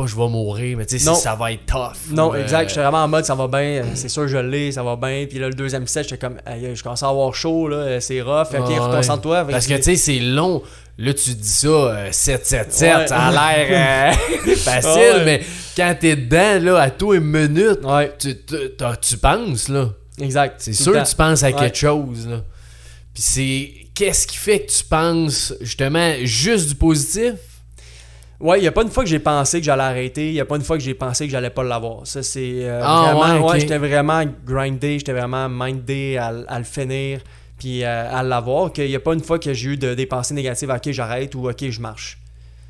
pas je vais mourir, mais tu sais, Non. ça va être tough. Non, ou, euh, exact. J'étais vraiment en mode ça va bien, euh, c'est sûr je l'ai, ça va bien. Puis là, le deuxième set, j'étais comme, je commence à avoir chaud, là, euh, c'est rough. Ok, Ouais. concentre-toi. Fait Parce que tu sais, c'est long. Là, tu dis ça, euh, 7-7-7, Ouais. ça a l'air euh, facile, Ouais. mais quand t'es dedans, là, à toi une minute, Ouais, tu, tu, penses, là. exact. C'est sûr que tu penses à quelque chose, là. Puis c'est. Qu'est-ce qui fait que tu penses, justement, juste du positif? Ouais, il n'y a pas une fois que j'ai pensé que j'allais arrêter, il n'y a pas une fois que j'ai pensé que j'allais pas l'avoir. Ça, c'est euh, Ah, vraiment. ouais, j'étais vraiment grindé, j'étais vraiment mindé à, le finir, puis euh, à l'avoir. Qu'il n'y a pas une fois que j'ai eu de- des pensées négatives, ok, j'arrête ou ok, je marche.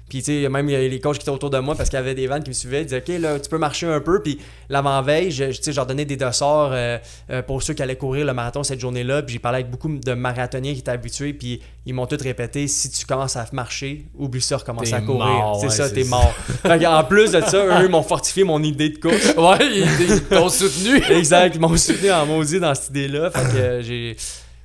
Puis, tu sais, même les coachs qui étaient autour de moi parce qu'il y avait des vannes qui me suivaient. Ils disaient, OK, là, tu peux marcher un peu. Puis, l'avant-veille, je, je- tu sais, je leur donnais des dossards euh, euh, pour ceux qui allaient courir le marathon cette journée-là. Puis, j'ai parlé avec beaucoup de marathoniens qui étaient habitués. Puis, ils m'ont tous répété si tu commences à marcher, oublie ça, recommence à courir. c'est ouais, ça, t'es mort. Fait en plus de ça, eux m'ont fortifié mon idée de course. Ouais, ils, ils t'ont soutenu. exact, ils m'ont soutenu en maudit dans cette idée-là. Fait que euh, j'ai.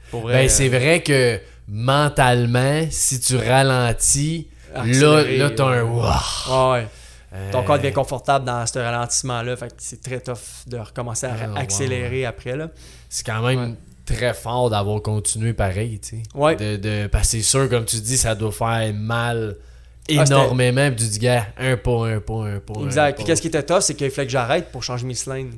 Pour vrai. Ben, c'est vrai que mentalement, si tu ralentis, là, là t'as un wow. Ah ouais. ton Euh, corps devient confortable dans ce ralentissement-là. Fait que c'est très tough de recommencer à Ah, wow, accélérer après. Là. C'est quand même Ouais. très fort d'avoir continué pareil, tu sais. Ouais. De, de, parce que c'est sûr, comme tu dis, ça doit faire mal Ah, énormément. Puis tu dis, gars, un pas, un pas, un pas. Exact. Puis qu'est-ce qui était tough, c'est qu'il fallait que j'arrête pour changer mes cylindres.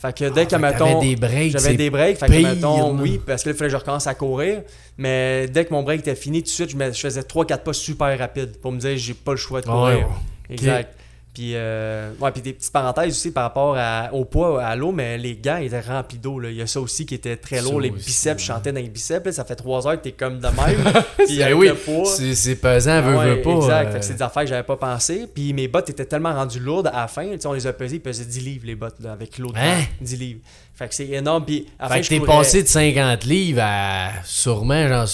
Fait que dès Ah, que, mettons. des breaks, J'avais des breaks, fait que mettons, oui, parce que là, il fallait que je recommence à courir. Mais dès que mon break était fini, tout de suite, je, me- je faisais 3-4 pas super rapides pour me dire j'ai pas le choix de courir. Exact. Puis, euh, ouais, puis des petites parenthèses aussi par rapport à- au poids, à l'eau, mais les gants étaient remplis d'eau. Il y a ça aussi qui était très Ça lourd. Les aussi, biceps, je ouais. chantais dans les biceps. là, ça fait 3 heures que t'es comme de même. puis avec oui, le poids. c'est pesant, veut, Ouais, veut pas. Exact. euh, c'est des affaires que j'avais pas pensé. Puis mes bottes étaient tellement rendues lourdes à la fin. On les a pesées, ils pesaient 10 livres les bottes là, avec l'eau. Hein? 10 livres. Fait que c'est énorme. Puis Fait que t'es passé de 50 livres à sûrement genre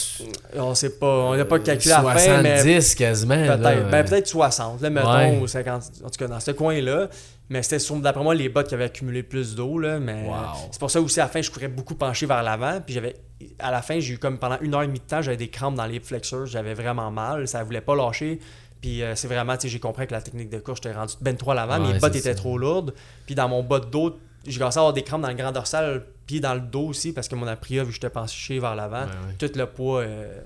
On sait pas, on n'a pas calculé à la fin, mais 70 quasiment. peut-être ben, peut-être 60, là, mettons, Ouais. ou 50. En tout cas, dans ce coin-là. Mais c'était d'après moi les bottes qui avaient accumulé plus d'eau. là, Mais Wow. c'est pour ça aussi à la fin, je courais beaucoup penché vers l'avant. Puis j'avais. À la fin, j'ai eu comme pendant une heure et demie de temps, j'avais des crampes dans les flexors. J'avais vraiment mal. Ça voulait pas lâcher. Puis euh, c'est vraiment, tu sais, j'ai compris que la technique de course, j'étais rendu ben trop à l'avant. Ouais, mes bottes étaient ça. trop lourdes. Puis dans mon bas de dos, j'ai commencé à avoir des crampes dans le grand dorsal, puis dans le dos aussi, parce que mon apria, vu que j'étais penché vers l'avant, Ouais, ouais. tout le poids. euh,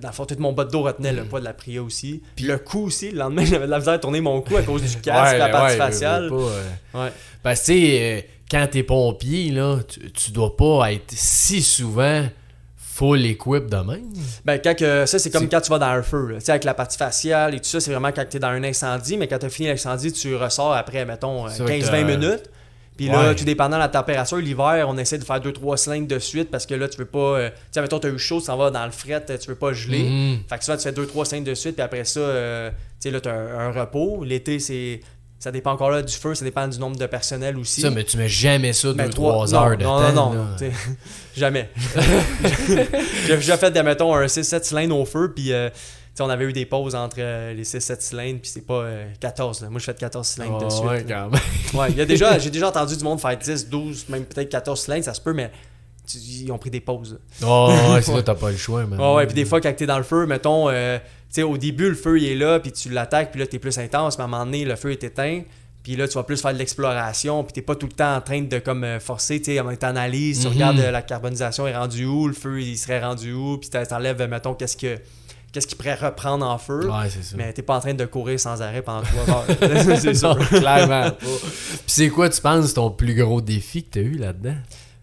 dans le fond, tout mon bas de dos retenait Mm. le poids de la pria aussi. Puis le cou aussi, le lendemain, j'avais de la misère à tourner mon cou à cause du casque, Ouais, la partie ouais, faciale. pas, euh. Ouais. Parce que, tu sais, euh, quand t'es pompier, là, tu, tu dois pas être si souvent full equip de même. Ben, quand que, ça, c'est comme quand tu vas dans un feu. sais, avec la partie faciale et tout ça, c'est vraiment quand tu es dans un incendie, mais quand tu as fini l'incendie, tu ressors après, mettons, euh, C'est vrai que 15-20 t'as- minutes. Puis là, Ouais. tout dépendant de la température, l'hiver, on essaie de faire 2-3 cylindres de suite parce que là, tu veux pas. euh, tu sais, mettons, tu as eu chaud, s'en vas dans le fret, tu veux pas geler. Mhm. Fait que souvent, tu fais 2-3 cylindres de suite, puis après ça, euh, tu sais, là, tu as un, un repos. L'été, c'est. Ça dépend encore là du feu, ça dépend du nombre de personnel aussi. Ça, mais tu mets jamais ça Ben, 2-3 trois- heures de non, temps. Non, non, non. Jamais. J'ai déjà fait, mettons, un 6-7 cylindres au feu, puis euh, on avait eu des pauses entre euh, les 6-7 cylindres, puis c'est pas euh, 14. là. Moi, je fais de 14 cylindres de Ah, suite. ouais, quand même. Ouais, y a déjà, j'ai déjà entendu du monde faire 10, 12, même peut-être 14 cylindres, ça se peut, mais tu- ils ont pris des pauses. Oh, ouais, c'est là, t'as pas le choix, man. Ouais, ouais, puis des fois, quand t'es dans le feu, mettons, euh, tu sais, au début, le feu, il est là, puis tu l'attaques, puis là, t'es plus intense, mais à un moment donné, le feu est éteint, puis là, tu vas plus faire de l'exploration, puis t'es pas tout le temps en train de, comme, euh, forcer, tu sais, t'analyses, tu Mhm. regardes euh, la carbonisation est rendue où, le feu, il serait rendu où, puis t'en- t'enlèves, euh, mettons, qu'est-ce que qu'est-ce qui pourrait reprendre en feu, Ouais, c'est ça. mais t'es pas en train de courir sans arrêt pendant trois heures. c'est sûr. clairement pas. Puis c'est quoi, tu penses, ton plus gros défi que t'as eu là-dedans?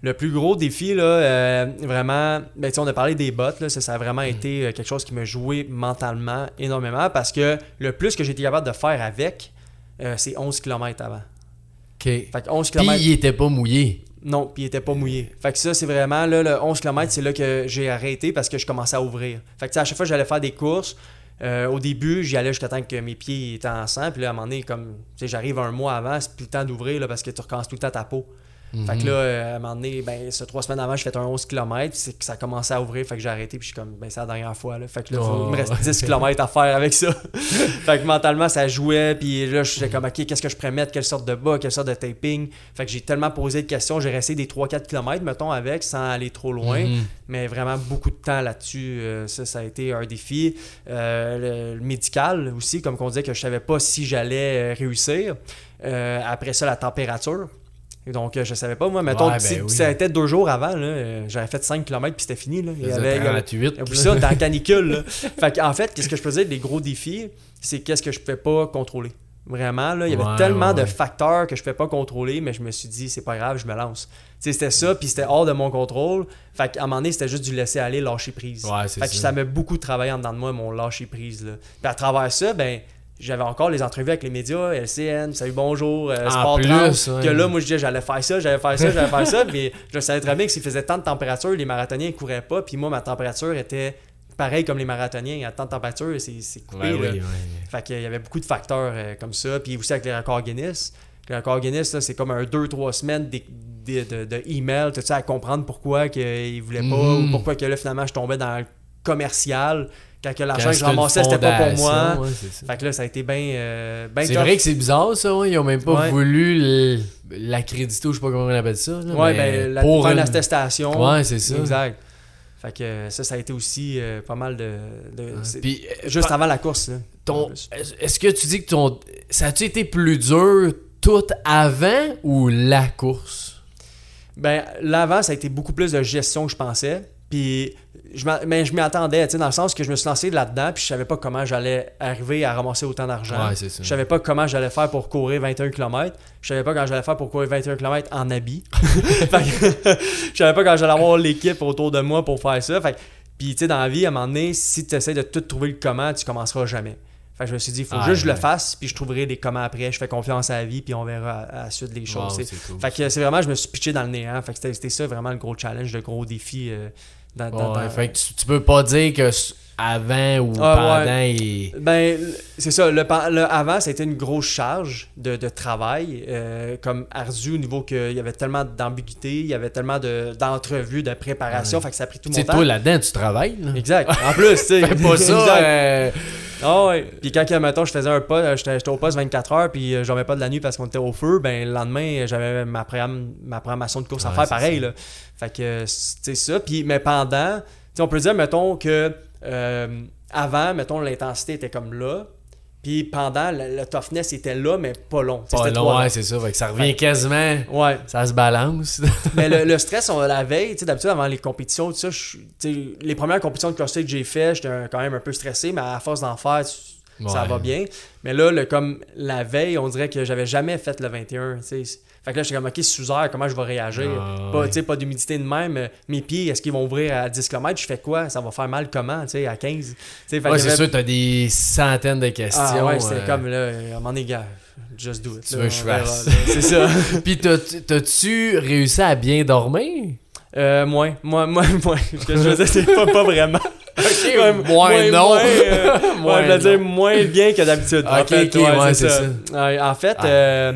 Le plus gros défi, là, euh, vraiment, ben, on a parlé des bottes, là, ça, ça a vraiment Mm. été euh, quelque chose qui m'a joué mentalement énormément parce que le plus que été capable de faire avec, euh, c'est 11 km avant. OK. Fait que 11 Puis km, il était pas mouillé. Non, puis il était pas mouillé. Fait que ça, c'est vraiment, là, le 11 km, c'est là que j'ai arrêté parce que je commençais à ouvrir. Fait que, à chaque fois j'allais faire des courses, euh, au début, j'y allais jusqu'à temps que mes pieds étaient en sang. Puis là, à un moment donné, comme, j'arrive un mois avant, c'est plus le temps d'ouvrir parce que tu recommences tout le temps ta peau. Fait que là, euh, à un moment donné, ben, ce trois semaines avant, j'ai fait un 11 km, c'est que ça commençait à ouvrir, fait que j'ai arrêté, puis je suis comme, ben, c'est la dernière fois, là. Fait que là, Oh. il me reste 10 km à faire avec ça. fait que mentalement, ça jouait, puis là, je suis comme, ok, qu'est-ce que je pourrais mettre, quelle sorte de bas, quelle sorte de taping? Fait que j'ai tellement posé de questions, j'ai resté des 3-4 km, mettons, avec, sans aller trop loin. Mhm. Mais vraiment beaucoup de temps là-dessus, euh, ça, ça a été un défi. Euh, le, le médical aussi, comme on disait que je savais pas si j'allais réussir. Euh, après ça, la température. Et donc, euh, je savais pas, moi, mettons, Ouais, si ben oui. ça était deux jours avant, là, euh, j'avais fait 5 km puis c'était fini. Là. Il y avait, il y avait- 38. Oublie ça, dans la canicule. là. fait en fait, qu'est-ce que je faisais, les gros défis, c'est qu'est-ce que je pouvais pas contrôler. Vraiment, là, il y avait Ouais, tellement ouais, de facteurs que je pouvais pas contrôler, mais je me suis dit, c'est pas grave, je me lance. C'était ça, puis c'était hors de mon contrôle. Fait qu'à un moment donné, c'était juste du laisser aller, lâcher prise. Fait que ça. ça m'a beaucoup travaillé en dedans de moi, mon lâcher prise. Là. Puis à travers ça, ben, j'avais encore les entrevues avec les médias, LCN, Salut Bonjour, euh, Sport plus, 30, ouais. que là, moi, je disais, j'allais faire ça, j'allais faire ça, j'allais faire ça, mais je savais très bien que s'il faisait tant de température, les marathoniens ne couraient pas, puis moi, ma température était pareil comme les marathoniens, à tant de température, c'est c'est coupé. Ouais, là. oui, ouais. Fait qu'il y avait beaucoup de facteurs euh, comme ça. Puis aussi avec les records Guinness. Les records Guinness, là, c'est comme un 2-3 semaines d'e- de, de, de email, tout ça, à comprendre pourquoi qu'ils voulaient pas, Mhm. ou pourquoi que là, finalement, je tombais dans le commercial, quand que l'argent que je ramassais, c'était pas pour moi. ouais. Fait que là, ça a été bien euh, ben C'est vrai que c'est bizarre ça, ouais. ils ont même pas Ouais. voulu l'accréditer ou je sais pas comment on appelle ça. là, Ouais, mais ben, la, pour une attestation. Ouais, c'est ça. Exact. Fait que euh, ça, ça a été aussi euh, pas mal de. juste pa- avant la course. là. ton- est-ce que tu dis que ton ça a-tu été plus dur tout avant ou la course? Ben, l'avant, ça a été beaucoup plus de gestion que je pensais. Puis, je mais je m'y attendais, tu sais, dans le sens que je me suis lancé là-dedans, puis je savais pas comment j'allais arriver à ramasser autant d'argent. Ouais. Je savais pas comment j'allais faire pour courir 21 km. Je savais pas quand j'allais faire pour courir 21 km en habit. Je savais pas quand j'allais avoir l'équipe autour de moi pour faire ça. Fait puis tu sais, dans la vie, à un moment donné, si tu essaies de tout trouver le comment, tu commenceras jamais. Fait que je me suis dit, il faut Ah, juste que je le fasse, puis je trouverai des comment après. Je fais confiance à la vie, puis on verra à, à la suite des choses. Wow, c'est cool. Fait que c'est vraiment, je me suis pitché dans le néant. Fait que c'était- c'était ça vraiment le gros challenge, le gros défi. euh, dans, Ouais, dans- fait que tu, tu peux pas dire que avant ou Ah, pendant il- Ben, c'est ça. Le, pa- le avant, été une grosse charge de, de travail, euh, comme ardu au niveau qu'il y avait tellement d'ambiguïté, il y avait tellement de- d'entrevues, de, préparation, Ouais. fait que ça a pris tout Tu mon temps. toi là-dedans, tu travailles. Là. Exact. En plus, tu sais. Pas ça. Euh, Ah ouais. Puis quand, mettons, je faisais un pas, euh, j'étais au poste 24 heures, puis euh, je dormais pas de la nuit parce qu'on était au feu, ben le lendemain, j'avais ma, programme- ma programmation de course à faire pareil. ça. Là. Fait que c'est ça. Puis, mais pendant, on peut dire, mettons, que euh, avant, mettons, l'intensité était comme là. Puis pendant, le, le toughness était là, mais pas long. Pas c'était long, ouais, c'est ça. Fait que ça revient quasiment. Ouais. Ça se balance. Mais le, le stress, on la veille, tu sais, d'habitude, avant les compétitions, tu sais, les premières compétitions de CrossFit que j'ai fait, j'étais quand même un peu stressé, mais à force d'en faire, tu- ça va bien. Mais là, le, comme la veille, on dirait que j'avais jamais fait le 21, tu sais. Fait que là, j'étais comme, OK, sous air, comment je vais réagir? Ah, pas, ouais. pas d'humidité de même. Mes pieds, est-ce qu'ils vont ouvrir à 10 km? Je fais quoi? Ça va faire mal comment, tu sais, à 15? Tu sais, fait Ouais, c'est sûr, t'as des centaines de questions. Ah ouais, c'était euh, comme, là, à donné, gars, just do it. Tu là, veux que je fasse. C'est ça. Puis t'as- t'as-tu réussi à bien dormir? Euh, moins, moins, moins, moins. Ce que je veux dire, c'est pas, pas vraiment. Ok, Ouais, moins non. Moins, euh, Moins ouais, je veux dire moins bien que d'habitude. en fait, ouais, c'est Ouais, en fait, Ah. euh,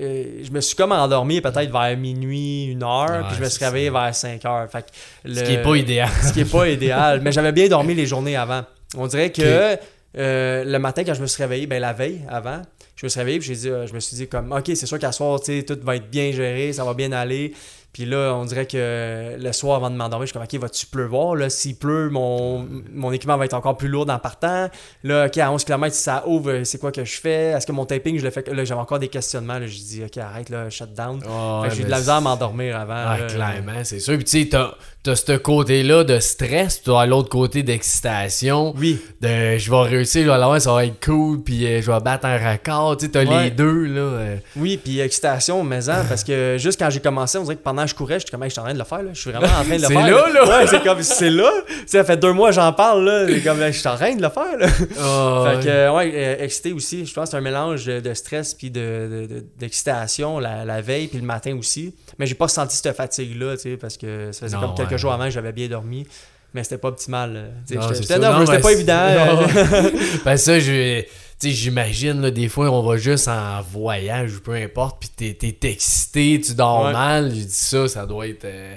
euh, je me suis comme endormi peut-être vers minuit, une heure, puis je me suis réveillé vers 5 heures. Fait que Ce qui est pas idéal. ce qui est pas idéal. Mais j'avais bien dormi les journées avant. On dirait que euh, le matin, quand je me suis réveillé, ben la veille avant, je me suis réveillé puis j'ai dit, je me suis dit comme, ok, c'est sûr qu'à soir, tout va être bien géré, ça va bien aller. Puis là, on dirait que le soir avant de m'endormir, je suis comme, ok, va-tu pleuvoir? Là, s'il pleut, mon, mon équipement va être encore plus lourd en partant. Là, ok, à 11 km, si ça ouvre, c'est quoi que je fais? Est-ce que mon taping, je le fais? Là, j'avais encore des questionnements. Là, j'ai dit, ok, arrête, là, shut down. Que j'ai eu de la misère à m'endormir avant. Ah, là. clairement, c'est sûr. Puis tu sais, t'as, t'as ce côté-là de stress, tu as l'autre côté d'excitation. Oui. De je vais réussir, là, là, ça va être cool, puis euh, je vais battre un record. Tu sais, t'as Ouais. les deux, là. euh. Oui, puis excitation, mais hein, parce que juste quand j'ai commencé, on dirait que pendant que je courais, j'étais comme, Hey, je suis en train de le faire, là. Je suis vraiment en train de le C'est faire. là, là. Ouais, c'est comme, c'est là. Tu sais, ça fait deux mois que j'en parle, là. C'est comme, je suis en train de le faire, là. Ah, Fait que, ouais, euh, excité aussi. Je pense que c'est un mélange de, stress puis de, de- de- d'excitation la, la veille puis le matin aussi. Mais j'ai pas senti cette fatigue-là, tu sais, parce que ça faisait Non, comme quelques ouais. jours avant que j'avais bien dormi. Mais c'était pas optimal. c'est c'était pas c'est- évident. Non. ben ça, je, sais, j'imagine, des fois, on va juste en voyage ou peu importe, puis t'es, excité, tu dors Ouais. mal. J'ai dit ça, ça doit être euh,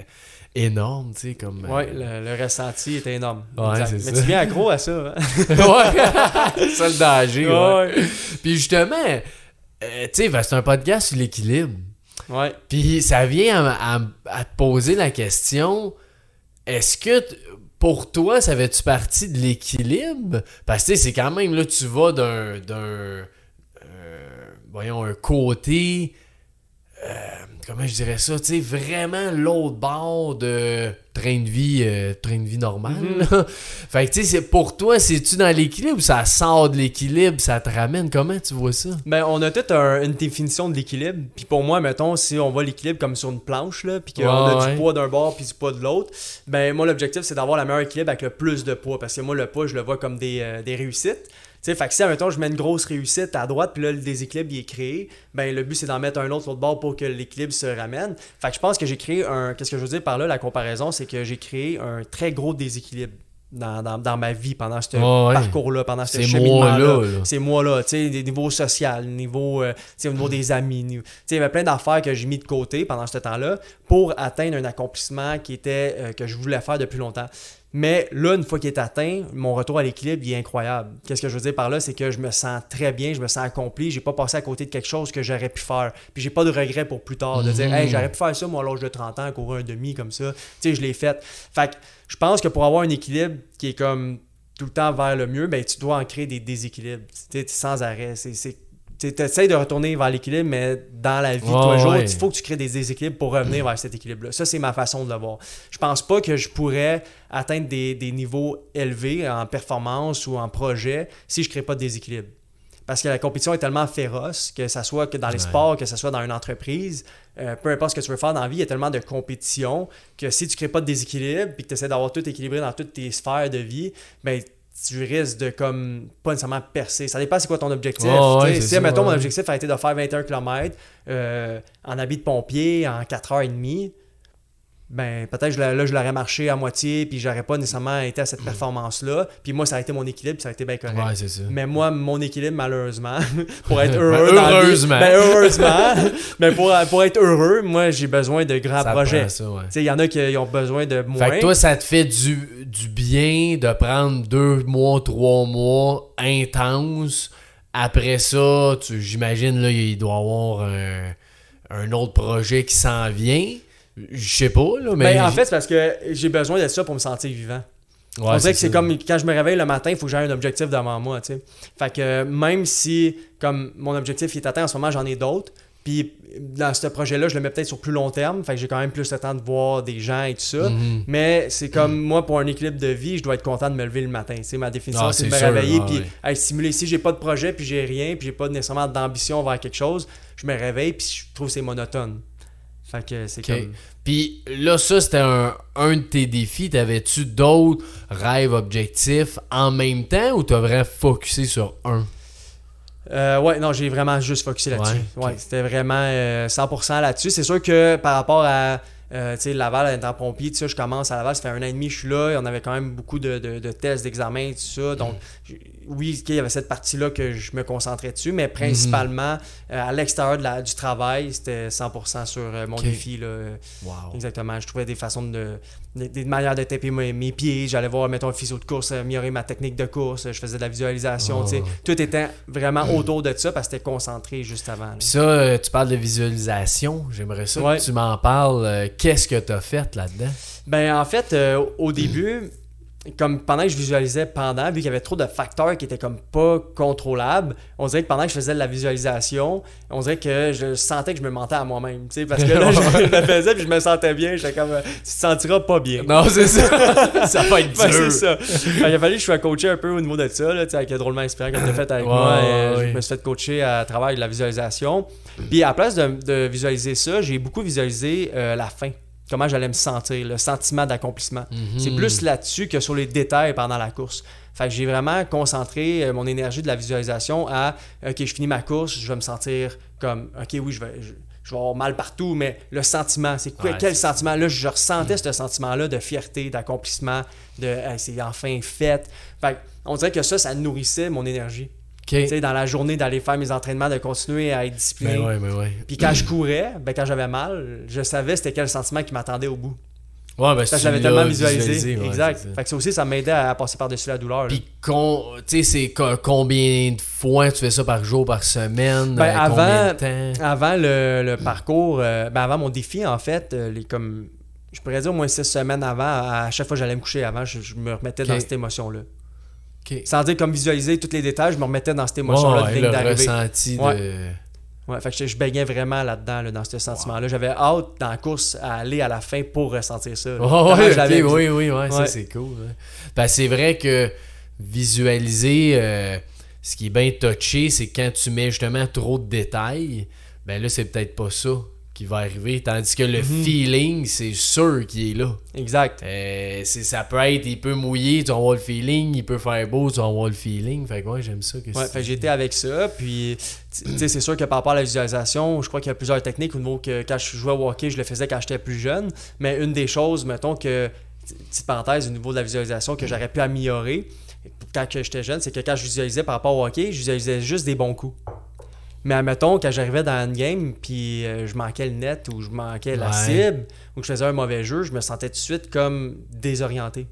énorme, tu sais, comme... euh, Ouais, le, le ressenti était énorme. Ouais, c'est Mais ça. tu viens accro à ça. hein? ouais, ça le danger, ouais. Puis justement, euh, tu sais, ben, c'est un podcast sur l'équilibre. Ouais. Puis ça vient à, à- à te poser la question est-ce que pour toi, ça fait-tu partie de l'équilibre? Parce que c'est quand même là, tu vas d'un. d'un euh, voyons, un côté. euh, comment je dirais ça Tu sais, vraiment l'autre bord de train de vie, euh, train de vie normal. Mhm. là. Fait que tu sais, pour toi, c'est-tu dans l'équilibre ou ça sort de l'équilibre Ça te ramène? Comment tu vois ça? Ben, on a un- une définition de l'équilibre. Puis pour moi, mettons, si on voit l'équilibre comme sur une planche, là, puis qu'on a ouais. du poids d'un bord puis du poids de l'autre, ben moi, l'objectif, c'est d'avoir le meilleur équilibre avec le plus de poids. Parce que moi, le poids, je le vois comme des, euh, des réussites. Sais, fait que si, mettons, je mets une grosse réussite à droite, puis là, le déséquilibre, il est créé, ben le but, c'est d'en mettre un autre l'autre bord pour que l'équilibre se ramène. Fait que je pense que j'ai créé un... Qu'est-ce que je veux dire par là, la comparaison, c'est que j'ai créé un très gros déséquilibre. Dans, dans- dans ma vie pendant ce ouais. parcours-là, pendant ce cheminement-là ces mois-là, tu sais, des niveaux sociaux, niveau, euh, au niveau des amis. Tu sais, il y avait plein d'affaires que j'ai mis de côté pendant ce temps-là pour atteindre un accomplissement qui était, euh, que je voulais faire depuis longtemps. Mais là, une fois qu'il est atteint, mon retour à l'équilibre il est incroyable. Qu'est-ce que je veux dire par là? C'est que je me sens très bien, je me sens accompli, j'ai pas passé à côté de quelque chose que j'aurais pu faire. Puis j'ai pas de regret pour plus tard, de dire, Mhm. hey, j'aurais pu faire ça, moi, à l'âge de 30 ans, courir un demi comme ça. Tu sais, je l'ai fait. Fait que je pense que pour avoir un équilibre qui est comme tout le temps vers le mieux, ben, tu dois en créer des déséquilibres. Tu sais, sans arrêt. C'est. Tu essaies de retourner vers l'équilibre, mais dans la vie ouais. il faut que tu crées des déséquilibres pour revenir vers cet équilibre-là. Ça, c'est ma façon de le voir. Je pense pas que je pourrais atteindre des, des niveaux élevés en performance ou en projet si je crée pas de déséquilibre. Parce que la compétition est tellement féroce, que ça soit que dans les Ouais. sports, que ce soit dans une entreprise, euh, peu importe ce que tu veux faire dans la vie, il y a tellement de compétition que si tu crées pas de déséquilibre puis que tu essaies d'avoir tout équilibré dans toutes tes sphères de vie, ben tu risques de comme pas nécessairement percer. Ça dépend c'est quoi ton objectif. Ouais, si, ça, mettons, mon objectif a été de faire 21 km en habit de pompier en 4h30, ben peut-être l'a- là je l'aurais marché à moitié puis j'aurais pas nécessairement été à cette performance-là. Puis moi, ça a été mon équilibre, puis ça a été bien correct. Ouais, c'est ça. Mais moi, mon équilibre, malheureusement, pour être Ben, heureux. heureusement. ben, heureusement. mais pour, pour être heureux, moi, j'ai besoin de grands Ça projets. ouais. Il y en a qui ont besoin de moins. Fait que toi, ça te fait du, du bien de prendre deux mois, trois mois intenses. Après ça, tu- j'imagine, là, il doit y avoir un, un autre projet qui s'en vient. Je sais pas, là, mais. Ben, en fait, c'est parce que j'ai besoin de ça pour me sentir vivant. Ouais, On dirait que c'est comme quand je me réveille le matin, il faut que j'ai un objectif devant moi, tu sais. Fait que euh, même si, comme mon objectif il est atteint en ce moment, j'en ai d'autres. Puis dans ce projet-là, je le mets peut-être sur plus long terme. Fait que j'ai quand même plus le temps de voir des gens et tout ça. Mhm. Mais c'est comme moi, pour un équilibre de vie, je dois être content de me lever le matin. C'est ma définition, Ah, c'est de me sûr, réveiller ah, puis être stimulé. Si j'ai pas de projet puis j'ai rien puis j'ai pas nécessairement d'ambition vers quelque chose, je me réveille puis je trouve que c'est monotone. Fait que c'est Ok. comme. Puis là, ça, c'était un, un de tes défis. T'avais-tu d'autres rêves, objectifs en même temps ou t'as vraiment focusé sur un? Euh, ouais, non, j'ai vraiment juste focusé là-dessus. Ouais, c'était vraiment euh, 100% là-dessus. C'est sûr que par rapport à euh, tu sais, Laval, étant pompier, ça, je commence à Laval, ça fait un an et demi que je suis là, et on avait quand même beaucoup de, de- de tests, d'examens, tout ça. Donc, j'ai- oui, il y avait cette partie-là que je me concentrais dessus, mais principalement euh, à l'extérieur de la- du travail, c'était 100% sur euh, mon défi. Là. Wow. Exactement. Je trouvais des façons de. des, des manières de taper mes, mes pieds. J'allais voir, mettons, un physio de course, améliorer ma technique de course. Je faisais de la visualisation. Oh. tu. Tout était vraiment autour de ça parce que c'était concentré juste avant. Puis ça, euh, tu parles de visualisation. J'aimerais ça Ouais. que tu m'en parles. Euh, Qu'est-ce que t'as fait là-dedans? Ben, en fait, euh, au début, comme pendant que je visualisais pendant, vu qu'il y avait trop de facteurs qui étaient comme pas contrôlables, on dirait que pendant que je faisais de la visualisation, on dirait que je sentais que je me mentais à moi-même. tu sais, Parce que là, je, le faisais puis je me sentais bien. J'étais comme, euh, tu te sentiras pas bien. Non, c'est ça. ça va être dur. c'est ça. Fait, il a fallu que je sois coaché un peu au niveau de ça, là, tu sais, avec le drôlement inspirant que tu as fait avec Ouais, moi. ouais, euh. Je me suis fait coacher à travers de la visualisation. Puis à la place de, de visualiser ça, j'ai beaucoup visualisé euh, la fin. Comment j'allais me sentir, le sentiment d'accomplissement. Mhm. C'est plus là-dessus que sur les détails pendant la course. Fait j'ai vraiment concentré euh, mon énergie de la visualisation à OK, je finis ma course, je vais me sentir comme OK, oui, je vais, je, je vais avoir mal partout, mais le sentiment, c'est quoi, Ouais, quel sentiment? Là, je ressentais ce sentiment-là de fierté, d'accomplissement, de Hey, c'est enfin fait. Fait on dirait que ça, ça nourrissait mon énergie. Dans la journée, d'aller faire mes entraînements, de continuer à être discipliné. Ben ouais, ben ouais. Puis quand je courais, ben quand j'avais mal, je savais c'était quel sentiment qui m'attendait au bout. Ouais, ben Parce que tu j'avais tellement visualisé. ouais, exact. ça. fait que ça aussi, ça m'aidait à passer par-dessus la douleur. Puis, c'est co- combien de fois tu fais ça par jour, par semaine? Ben, euh, avant- combien de temps? Avant le, le parcours, euh, ben avant mon défi, en fait, euh, les comme je pourrais dire au moins six semaines avant, à chaque fois que j'allais me coucher avant, je, je me remettais dans cette émotion-là. Sans dire comme visualiser tous les détails, je me remettais dans cette Ouais, émotion-là ouais, de ligne le d'arrivée. ressenti de. Ouais. Ouais, fait que je, je baignais vraiment là-dedans, là, dans ce sentiment-là. J'avais hâte dans la course à aller à la fin pour ressentir ça. Oh, ouais, je ok, l'avais vu. oui, oui, ouais, ça Ouais. c'est cool. hein. Ben, c'est vrai que visualiser, euh, ce qui est bien touché, c'est quand tu mets justement trop de détails, ben là, c'est peut-être pas ça qui va arriver. Tandis que le Mhm. feeling, c'est sûr qu'il est là. Exact. Euh, c'est- ça peut être, il peut mouiller, tu vas avoir le feeling, il peut faire beau, tu vas avoir le feeling. Fait que ouais, j'aime ça. Que Ouais, fait été avec ça. Puis, tu sais, c'est sûr que par rapport à la visualisation, je crois qu'il y a plusieurs techniques au niveau que quand je jouais au hockey, je le faisais quand j'étais plus jeune. Mais une des choses, mettons que, petite parenthèse au niveau de la visualisation, que j'aurais pu améliorer quand j'étais jeune, c'est que quand je visualisais par rapport au hockey, je visualisais juste des bons coups. Mais admettons, quand j'arrivais dans une game, puis euh, je manquais le net ou je manquais la Ouais. cible, ou que je faisais un mauvais jeu, je me sentais tout de suite comme désorienté.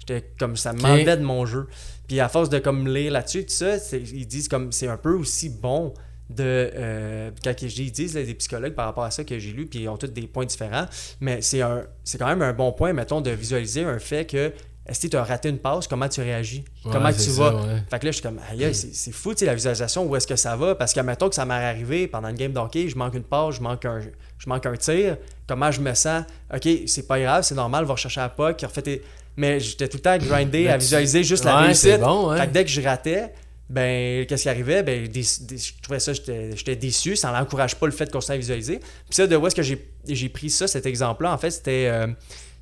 J'étais comme ça m'enlevait de mon jeu. Puis à force de comme lire là-dessus, tout ça, ils disent comme c'est un peu aussi bon de euh, quand ils disent là, les psychologues par rapport à ça que j'ai lu puis ils ont tous des points différents mais c'est un c'est quand même un bon point mettons de visualiser un fait que est-ce que tu as raté une passe? Comment tu réagis? Ouais, comment tu ça, vas? ouais. fait que là je suis comme aïe c'est c'est fou tu sais la visualisation où est-ce que ça va? Parce que mettons que ça m'est arrivé pendant une game d'hockey je manque une passe je manque un je manque un tir comment je me sens? Ok c'est pas grave c'est normal va rechercher la puck refait tes- mais j'étais tout le temps grindé Mais à tu- visualiser juste la réussite c'est bon, fait que dès que je ratais, ben, qu'est-ce qui arrivait? Ben, des- des- je trouvais ça, j'étais déçu. Ça n'encourage pas le fait de continuer à visualiser. Puis ça, de où est-ce que j'ai j'ai pris ça, cet exemple-là? En fait, c'était. euh, si-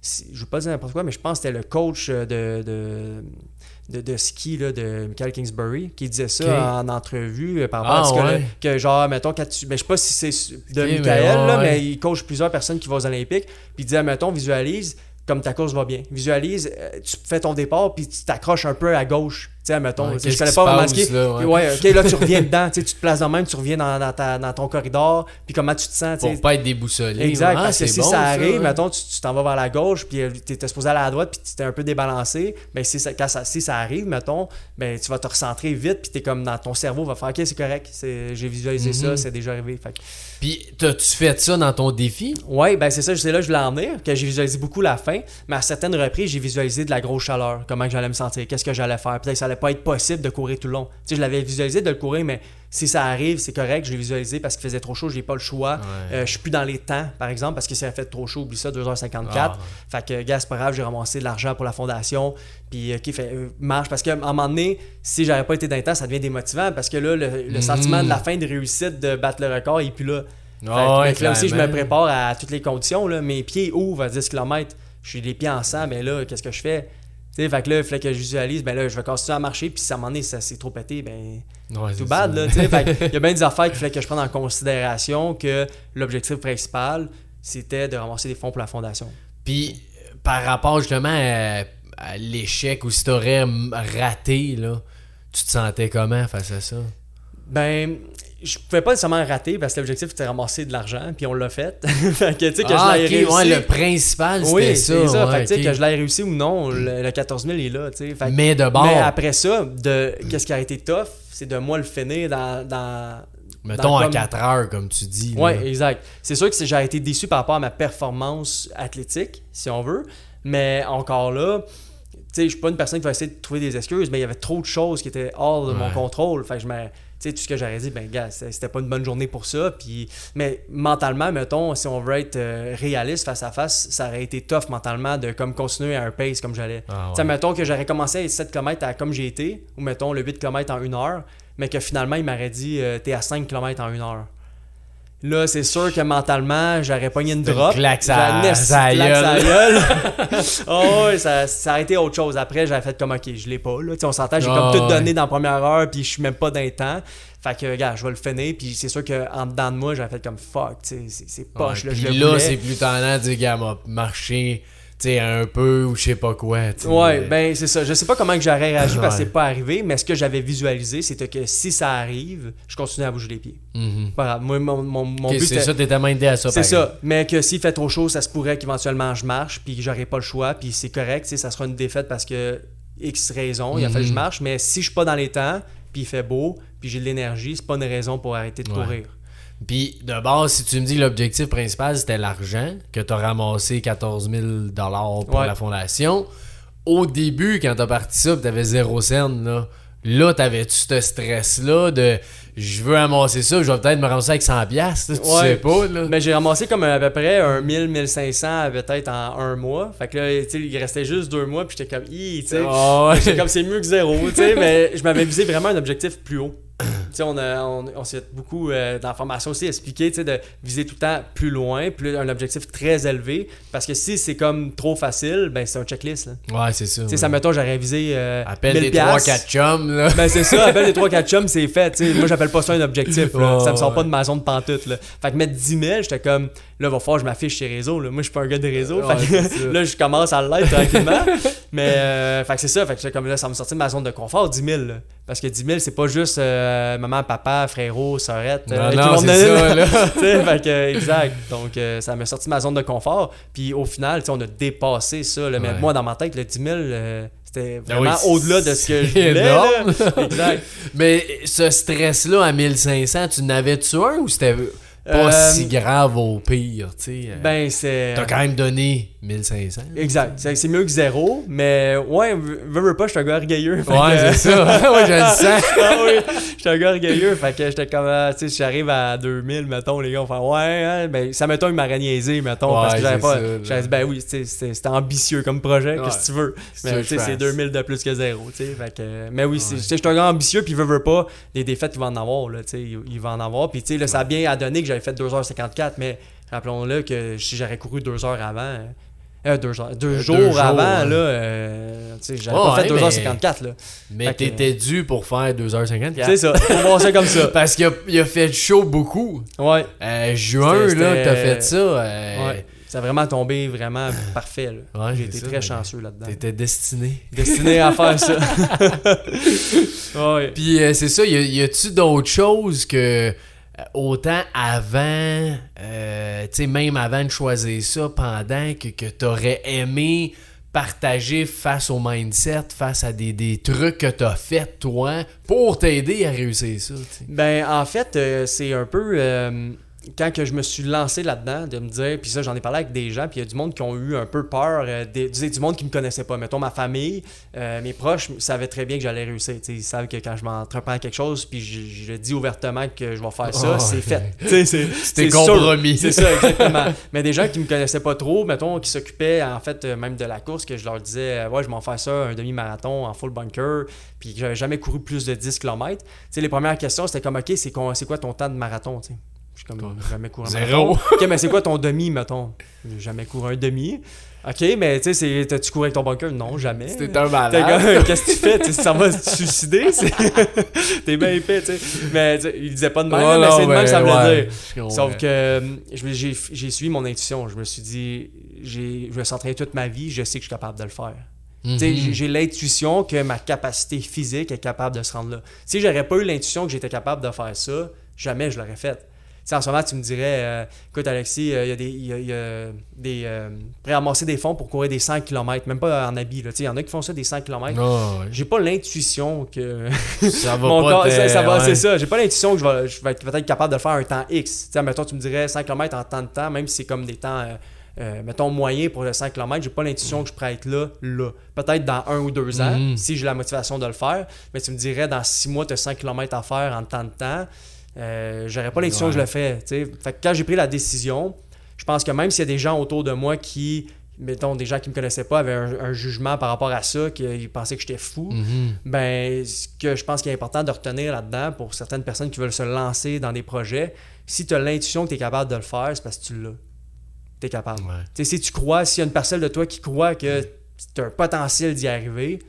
je ne veux pas dire n'importe quoi, mais je pense que c'était le coach euh, de. de de, de ski là, de Michael Kingsbury qui disait ça en entrevue euh, par rapport à Ah, ce que, ouais. le- que genre mettons quand tu ben, je sais pas si c'est de Ok, mais Michael ouais, là, ouais. mais il coach plusieurs personnes qui vont aux Olympiques puis il disait mettons visualise comme ta course va bien visualise euh, tu fais ton départ puis tu t'accroches un peu à gauche tu sais mettons Ouais, tu je connais pas vraiment ce qui est- là, ouais. ouais. ok là tu reviens dedans tu sais, tu te places de même tu reviens dans, dans ta- dans ton corridor puis comment tu te sens tu sais. Pour pas être déboussolé. Exact, Ah, parce que si bon, ça arrive, mettons, tu tu t'en vas vers la gauche, puis tu étais supposé aller à la droite, puis tu t'es un peu débalancé, ben si ça, quand ça, si ça arrive, mettons, ben tu vas te recentrer vite, puis t'es comme dans ton cerveau va faire, ok, c'est correct, j'ai visualisé Mhm. ça, c'est déjà arrivé. Fait Puis, t'as-tu fait ça dans ton défi? Ouais, ben c'est ça, c'est là que je voulais en venir, que j'ai visualisé beaucoup la fin, mais à certaines reprises, j'ai visualisé de la grosse chaleur, comment j'allais me sentir, qu'est-ce que j'allais faire. Peut-être que ça allait pas être possible de courir tout le long. Tu sais, je l'avais visualisé de le courir, mais si ça arrive, c'est correct, je l'ai visualisé parce qu'il faisait trop chaud, j'ai pas le choix. Ouais. Euh, je suis plus dans les temps, par exemple, parce que ça a fait trop chaud, oublie ça, 2h54. Ah. Fait que, gars, c'est pas grave, j'ai ramassé de l'argent pour la fondation. Puis, ok, fait, euh, marche. Parce qu'à un moment donné, si j'avais pas été dans les temps, ça devient démotivant. Parce que là, le, le sentiment de la fin de réussite de battre le record, il est plus là. Fait que- Ah ouais, fait là aussi, je me prépare à toutes les conditions. Là. Mes pieds ouvrent à 10 km. Je suis les pieds en sang, mais là, qu'est-ce que je fais? Tu sais, fait que là, il fallait que je visualise, ben là, je vais continuer à marcher, puis si à un moment donné, ça s'est trop pété, ben, Ouais, tout bad, ça. là, tu sais. Fait il y a bien des affaires qu'il fallait que je prenne en considération que l'objectif principal, c'était de ramasser des fonds pour la fondation. Puis, par rapport justement à, à l'échec ou si t'aurais raté, là, tu te sentais comment face à ça? Ben, je pouvais pas nécessairement rater parce que l'objectif était de ramasser de l'argent, puis on l'a fait. fait que, tu sais, que ah, je l'ai ok, réussi. ouais, le principal, c'était oui, ça. c'est ça. ouais, fait que, je l'ai réussi ou non, le, le 14 000 est là, tu sais. Mais de bord, Mais après ça, de qu'est-ce qui a été tough, c'est de moi le finir dans. dans mettons à comme- 4 heures, comme tu dis. Ouais, exact. C'est sûr que j'ai été déçu par rapport à ma performance athlétique, si on veut. Mais encore là, tu sais, je suis pas une personne qui va essayer de trouver des excuses, mais il y avait trop de choses qui étaient hors de mon contrôle. Fait que je me. Tu sais, tout ce que j'aurais dit, ben, gars, c'était pas une bonne journée pour ça. Puis, mais mentalement, mettons, si on veut être euh, réaliste face à face, ça aurait été tough mentalement de comme continuer à un pace comme j'allais. Ah, Tu sais, ouais. mettons que j'aurais commencé à 7 km à comme j'ai été, ou mettons le 8 km en une heure, mais que finalement, il m'aurait dit, euh, t'es à 5 km en une heure. Là, c'est sûr que mentalement, j'aurais pogné une Une drop. claque sa claque gueule. oh, ça, ça aurait été autre chose. Après, j'avais fait comme, ok, je l'ai pas. Là. On s'entend, j'ai Ah, comme tout ouais. donné dans la première heure, puis je suis même pas dans les temps. Fait que, regarde, je vais le finir, puis c'est sûr qu'en dedans de moi, j'avais fait comme fuck, c'est- poche. Ouais, là, je puis le là, c'est plus tendance de dire, gars, m'a marché, sais, un peu ou je sais pas quoi. tu sais. Ouais, ben c'est ça. Je sais pas comment que j'aurais réagi parce que c'est pas arrivé, mais ce que j'avais visualisé, c'était que si ça arrive, je continue à bouger les pieds. Mhm. Pas grave. Moi, mon, mon, mon but, c'est ça, t'es tellement aidé à ça. C'est ça. Mais que s'il fait trop chaud, ça se pourrait qu'éventuellement je marche, puis que j'aurai pas le choix, puis c'est correct, tu sais, ça sera une défaite parce que X raison, il a fallu que je Mhm. marche, mais si je suis pas dans les temps, puis il fait beau, puis j'ai de l'énergie, c'est pas une raison pour arrêter de Ouais. courir. Puis de base, si tu me dis que l'objectif principal c'était l'argent, que tu as ramassé 14 000 pour Ouais. la fondation, au début, quand tu as parti ça, tu avais zéro scène, là, là t'avais-tu ce stress-là de je veux amasser ça, je vais peut-être me ramasser avec 100$, piastres, là, tu Ouais. sais pas. Là? Mais j'ai ramassé comme à peu près un 1000, 1500 peut-être en un mois. Fait que là, il restait juste deux mois, puis j'étais comme, Hi, tu sais. Ah ouais. Comme c'est mieux que zéro, tu sais, mais je m'avais visé vraiment un objectif plus haut. Tu sais, on, a- on, on s'est beaucoup euh, dans la formation aussi expliqué, de viser tout le temps plus loin, plus un objectif très élevé. Parce que si c'est comme trop facile, ben c'est un checklist. Là. Ouais, c'est ça. Ouais. ça mettons, j'aurais visé euh, Appelle 1000 des piastres. 3-4 chums, là. Ben c'est ça, appelle les 3-4 chums, c'est fait. tu sais. Moi, j'appelle pas ça un objectif. Là. Ouais, ça me sort pas de ma zone de pantoute. Là. Fait que mettre 10 000, j'étais comme, Là, il va falloir que je m'affiche chez réseau. Là. Moi, je suis pas un gars de réseau. Ouais, que ça. là, je commence à l'être tranquillement. Mais, euh, fait que c'est ça. Fait que j'étais comme là, ça me sortit de ma zone de confort, 10 000. là. Parce que 10 000, c'est pas juste euh, maman, papa, frérot, sœurette. Non, euh, non, c'est ça, là. Fait que, euh, exact. Donc, euh, ça m'a sorti de ma zone de confort. Puis au final, on a dépassé ça. là. Mais Ouais. moi, dans ma tête, le 10 000, euh, c'était Ah vraiment oui, au-delà de ce que je voulais. là. Exact. Mais ce stress-là à 1500, tu n'avais-tu un ou c'était pas Euh, si grave au pire, tu sais? euh, Ben, c'est. T'as quand même donné 1500. Exact. C'est mieux que zéro. Mais ouais, veux, veux pas, je suis un gars orgueilleux. Fait Ouais, que- c'est ça. ouais, je le sens. ah oui, j'étais un gars orgueilleux. Fait que j'étais comme, ah, tu sais, si j'arrive à 2000, mettons, les gars vont faire, ouais, hein, ben, ça mettons, il m'aurait niaisé, mettons, parce Ouais, que j'avais pas. dit, ben oui, c'était ambitieux comme projet, Ouais. qu'est-ce que tu veux? Mais tu sais, je c'est fasse. 2000 de plus que zéro, tu sais. Fait que, mais oui, je suis un gars ambitieux, puis veux, veux pas, des défaites, il va en avoir, là, tu sais, il, il va en avoir. Puis, tu sais, là, ça a bien à donner que j'avais fait 2h54, mais rappelons-le que si j'aurais couru 2 heures avant. euh, deux, heures- deux Euh, jours avant, ouais. là, euh, j'avais pas fait mais- 2h54, là. Mais t'étais dû pour faire 2h54. C'est ça, faut voir ça comme ça. Parce qu'il a, il a fait chaud beaucoup. Ouais. Euh, juin, là, t'as fait ça. Ouais. Ça a vraiment tombé vraiment parfait. là. Ouais, J'ai été ça, très chanceux là-dedans. T'étais destiné. Destiné à faire ça. ouais. Puis c'est ça, y, a-tu d'autres choses que autant avant, euh, tu sais, même avant de choisir ça, pendant que, que t'aurais aimé partager face au mindset, face à des, trucs que t'as fait toi pour t'aider à réussir ça, tu sais. Ben, en fait, euh, c'est un peu. euh, quand que je me suis lancé là-dedans, de me dire, puis ça, j'en ai parlé avec des gens, puis il y a du monde qui ont eu un peu peur, euh, des- du, monde qui me connaissait pas. Mettons, ma famille, euh, mes proches savaient très bien que j'allais réussir. Ils savent que quand je m'entreprends quelque chose, puis je, je dis ouvertement que je vais faire ça, Oh, c'est fait. C'est C'était c'est compromis. C'est ça, exactement. Mais des gens qui me connaissaient pas trop, mettons, qui s'occupaient en fait euh, même de la course, que je leur disais, ouais, je vais en faire ça, un demi-marathon en full bunker, puis que j'avais jamais couru plus de 10 km. Tu sais, les premières questions, c'était comme, OK, c'est quoi, ton temps de marathon? Je suis comme, jamais couru un Zéro. marathon. OK, mais c'est quoi ton demi, mettons? J'ai jamais couru un demi. OK, mais tu sais, t'as-tu couru avec ton bunker? Non, jamais. C'était un T'es malade. Qu'est-ce que tu fais? Tu ça va te suicider? T'es bien épais, tu sais. Mais tu il disait pas de Ouais, mais non, c'est de même que ça me ouais, dire. Sauf que euh, j'ai suivi mon intuition. Je me suis dit, je me s'entraîner toute ma vie, je sais que je suis capable de le faire. Tu Mhm. j'ai- J'ai l'intuition que ma capacité physique est capable de se rendre là. Si j'aurais pas eu l'intuition que j'étais capable de faire ça, jamais je l'aurais fait. Sais, en ce moment, tu me dirais, euh, écoute Alexis, euh, il y a des, y a- il y a des euh, des fonds pour courir des 100 km, même pas en habit. Il y en a qui font ça des 100 km. Ah, ouais. J'ai pas l'intuition que Ça va mon pas corps, ça, ça ouais. c'est ça. J'ai pas l'intuition que je vais, je vais être peut-être capable de faire un temps X. Tu sais, mettons, tu me dirais 5 km en temps de temps, même si c'est comme des temps, euh, mettons, moyens pour le 5 km, j'ai pas l'intuition que je pourrais être là, là. Peut-être dans un ou deux ans, Mhm. si j'ai la motivation de le faire. Mais tu me dirais, dans 6 mois, tu as 5 km à faire en temps de temps. Euh, j'aurais pas l'intuition que je le fais. Fait que quand j'ai pris la décision, je pense que même s'il y a des gens autour de moi qui, mettons, des gens qui me connaissaient pas, avaient un, un jugement par rapport à ça, qu'ils pensaient que j'étais fou, Mhm. ben, ce que je pense qu'il est important de retenir là-dedans pour certaines personnes qui veulent se lancer dans des projets, si tu as l'intuition que tu es capable de le faire, c'est parce que tu l'as. Tu es capable. Ouais. Si tu crois, s'il y a une parcelle de toi qui croit que tu as un potentiel d'y arriver,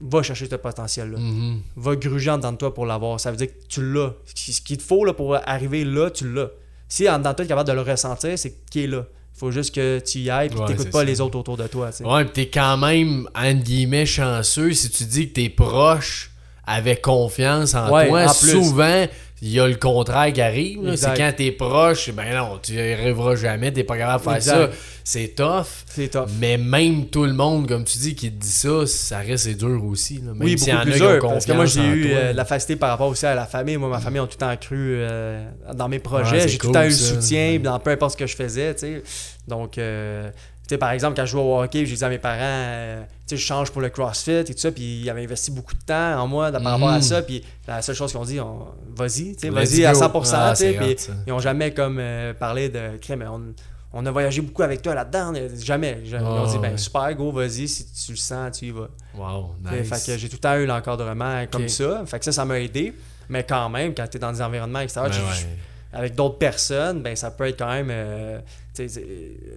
va chercher ce potentiel-là. Mhm. Va gruger en dedans de toi pour l'avoir. Ça veut dire que tu l'as. Ce qu'il te faut là, pour arriver là, tu l'as. Si en dedans de toi, tu es capable de le ressentir, c'est qu'il est là. Il faut juste que tu y ailles et que Ouais, tu n'écoutes pas ça. les autres autour de toi. tu. Ouais, pis t'es quand même, entre guillemets, chanceux si tu dis que tes proches avaient confiance en Ouais, toi. en plus. Souvent, il y a le contraire qui arrive. C'est quand t'es proche, ben non, tu y arriveras jamais, t'es pas capable de faire Exact. ça. C'est tough. C'est tough. Mais même tout le monde, comme tu dis, qui te dit ça, ça reste dur aussi. là. Même Oui, s'il y en beaucoup a plus qui ont dur. Parce que moi, j'ai eu euh, la facilité par rapport aussi à la famille. Moi, ma famille ont tout le temps cru euh, dans mes projets. j'ai tout le temps eu le soutien Ouais. dans peu importe ce que je faisais. tu sais. Donc, euh, tu sais, par exemple, quand je jouais au hockey, j'ai dit à mes parents, euh, tu sais, je change pour le CrossFit et tout ça. Puis ils avaient investi beaucoup de temps en moi par rapport à Mhm. ça. Puis la seule chose qu'ils ont dit, on- vas-y, tu sais, Let's vas-y à go. 100%. Ah, tu sais, puis ils ont jamais comme euh, parlé de crème. On, on a voyagé beaucoup avec toi là-dedans. Jamais. Ils ont dit, Ah, ben ouais. super, go, vas-y. Si tu le sens, tu y vas. Wow, nice. Fait que j'ai tout le temps eu l'encadrement comme ça. Fait que ça, ça m'a aidé. Mais quand même, quand tu es dans des environnements extérieurs, Ben tu- ouais. avec d'autres personnes, ben ça peut être quand même euh,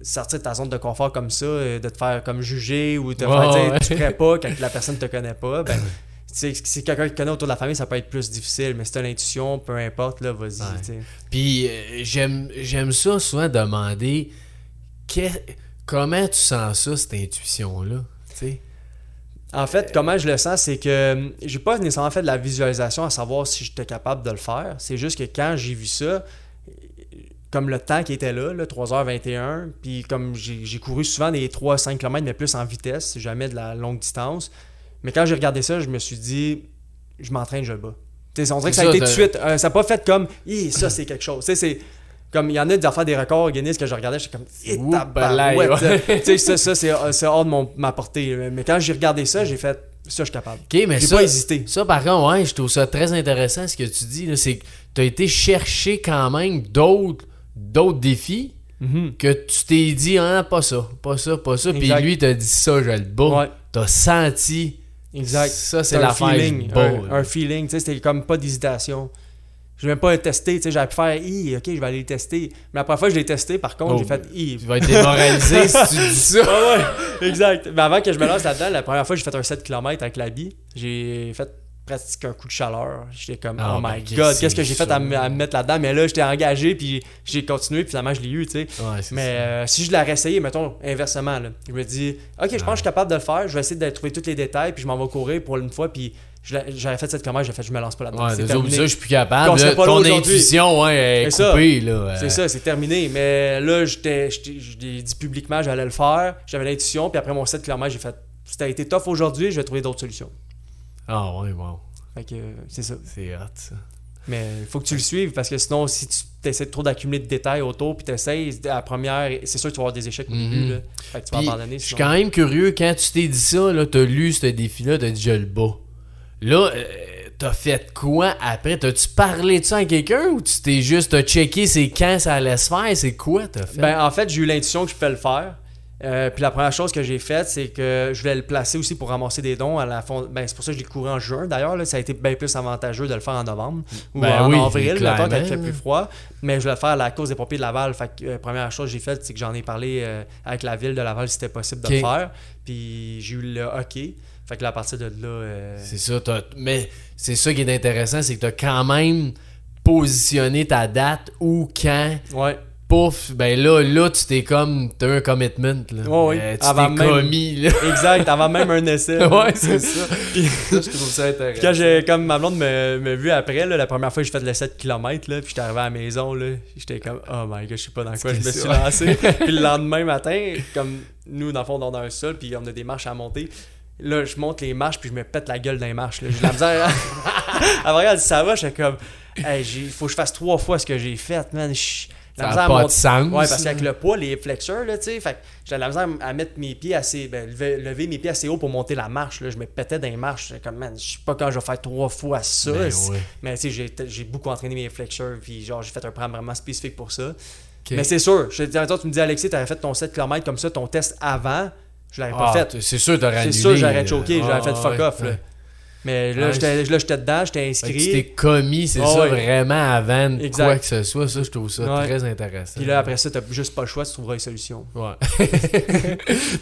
sortir de ta zone de confort comme ça, euh, de te faire comme juger ou te faire dire ouais. tu ferais pas quand la personne te connaît pas, ben Si c'est quelqu'un qui connaît autour de la famille, ça peut être plus difficile, mais si t'as l'intuition, peu importe, là, vas-y. Ouais. Puis euh, j'aime j'aime ça souvent demander que- comment tu sens ça, cette intuition-là. En fait, comment je le sens, c'est que j'ai pas nécessairement fait de la visualisation à savoir si j'étais capable de le faire. C'est juste que quand j'ai vu ça, euh, comme le temps qui était là, là 3h21, puis comme j'ai couru souvent des 3-5 km, mais plus en vitesse, jamais de la longue distance. Mais quand j'ai regardé ça, je me suis dit, je m'entraîne, je le bats. On dirait que ça a été de suite. euh, ça n'a pas fait comme, ça c'est quelque chose. C'est. Comme il y en a des affaires des records Guinness que je regardais, j'étais comme, tabarouette. balaye, Tu sais, ça, ça c'est hors de mon- ma portée. Mais quand j'ai regardé ça, j'ai fait, ça je suis capable. Ok, mais J'ai ça, pas hésité. ça, par contre, ouais, je trouve ça très intéressant ce que tu dis. C'est que tu as été chercher quand même d'autres d'autres défis Mhm. que tu t'es dit, ah, pas ça, pas ça, pas ça. Puis lui, t'a dit ça, je le bats. Ouais, T'as senti. exact. Ça, c'est je feeling. Un, un feeling, tu sais, c'était comme pas d'hésitation. Je vais même pas tester, tu sais, j'aurais pu faire, Hi, ok, je vais aller le tester. Mais la première fois que je l'ai testé, par contre, Oh. j'ai fait, Hi. Tu vas être démoralisé si tu dis ça. Ouais, ouais, exact. Mais avant que je me lance là-dedans, la première fois, j'ai fait un 7 km avec la bille. J'ai fait presque un coup de chaleur. J'étais comme, Ah, oh ben, my god, que qu'est-ce que j'ai fait ça? à, me à me mettre là-dedans? Mais là, j'étais engagé, puis j'ai continué, puis finalement, je l'ai eu, tu sais. Ouais, Mais ça. euh, si je l'aurais essayé, mettons, inversement, là, je me dis, ok, je pense que je suis capable de le faire, je vais essayer de trouver tous les détails, puis je m'en vais courir pour une fois, puis l'ai- j'avais fait cette commande, j'ai fait, je me lance pas là-dedans. Ouais, c'est terminé. ça, je suis plus capable. Là, pas ton intuition, ouais, est C'est ça. coupée, euh, C'est ça, c'est terminé. Mais là, j'étais, j'étais- je l'ai dit publiquement, j'allais le faire, j'avais l'intuition, puis après mon 7 km, j'ai fait, ça a été tough aujourd'hui, je vais trouver d'autres solutions. Ah, ouais, wow. Fait que euh, c'est ça. C'est hot, ça. Mais il faut que tu le suives parce que sinon, si tu essaies trop d'accumuler de détails autour puis tu essaies, à la première, c'est sûr que tu vas avoir des échecs au Mhm. début. Là. Fait que tu vas Puis, abandonner. Je suis quand même curieux, quand tu t'es dit ça, là, t'as lu ce défi-là, t'as dit je le bats. Là, euh, t'as fait quoi après? T'as-tu parlé de ça à quelqu'un ou tu t'es juste, t'as checké c'est quand ça allait se faire? C'est quoi t'as fait? Ben, en fait, j'ai eu l'intuition que je pouvais le faire. Euh, puis la première chose que j'ai faite, c'est que je voulais le placer aussi pour ramasser des dons à la fond. Ben, c'est pour ça que je l'ai couru en juin d'ailleurs. là. Ça a été bien plus avantageux de le faire en novembre ou Ben en oui, avril, quand il fait plus froid. Mais je voulais le faire à la cause des pompiers de Laval. Fait que, euh, première chose que j'ai faite, c'est que j'en ai parlé euh, avec la ville de Laval si c'était possible de le faire. Puis j'ai eu le OK. Fait que là, à partir de là. C'est ça, t'as- mais c'est ça qui est intéressant, c'est que t'as quand même positionné ta date ou quand, Ouais. Pouf, ben là, là, tu t'es comme, t'as un commitment, là. Ouais. Euh, tu Avant t'es même- commis, là. Exact. Avant même un essai. ouais, c'est ça. Puis- ça, je trouve ça intéressant. Quand j'ai comme ma blonde me, me vu après, là, la première fois que j'ai fait le 7 km, là, puis j'étais arrivé à la maison, là, j'étais comme oh my god, je sais pas dans quoi je me suis lancé. puis le lendemain matin, comme nous, dans le fond, on a un sol, puis on a des marches à monter. Là, je monte les marches, puis je me pète la gueule dans les marches. là. J'ai la misère. à vrai dire, ça va, j'étais comme hey, il faut que je fasse trois fois ce que j'ai fait, man. Ça la a misère à pas de sens. Ouais, parce qu'avec le poids, les flexeurs, là, tu sais, fait que j'avais de la misère à mettre mes pieds assez. Ben, lever, lever mes pieds assez haut pour monter la marche, là. Je me pétais dans les marches. Comme, man, je sais pas quand je vais faire trois fois ça. Ben C'est- ouais. Mais tu sais, j'ai, beaucoup entraîné mes flexeurs, puis genre, j'ai fait un programme vraiment spécifique pour ça. Mais c'est sûr, je toi, tu me dis, Alexis, t'avais fait ton 7 km comme ça, ton test avant, je l'avais pas Ah, fait. C'est sûr, t'aurais C'est annulé. sûr, j'aurais là. choqué, j'aurais Ah, fait fuck ouais, off, là. Mais là, Ouais, j'étais, dedans, j'étais que tu inscrit. t'es commis, c'est Ah ça, ouais. vraiment avant de Exact. quoi que ce soit. Ça, je trouve ça Ouais. très intéressant. Puis là, après ça, t'as juste pas le choix, tu trouveras une solution. Ouais.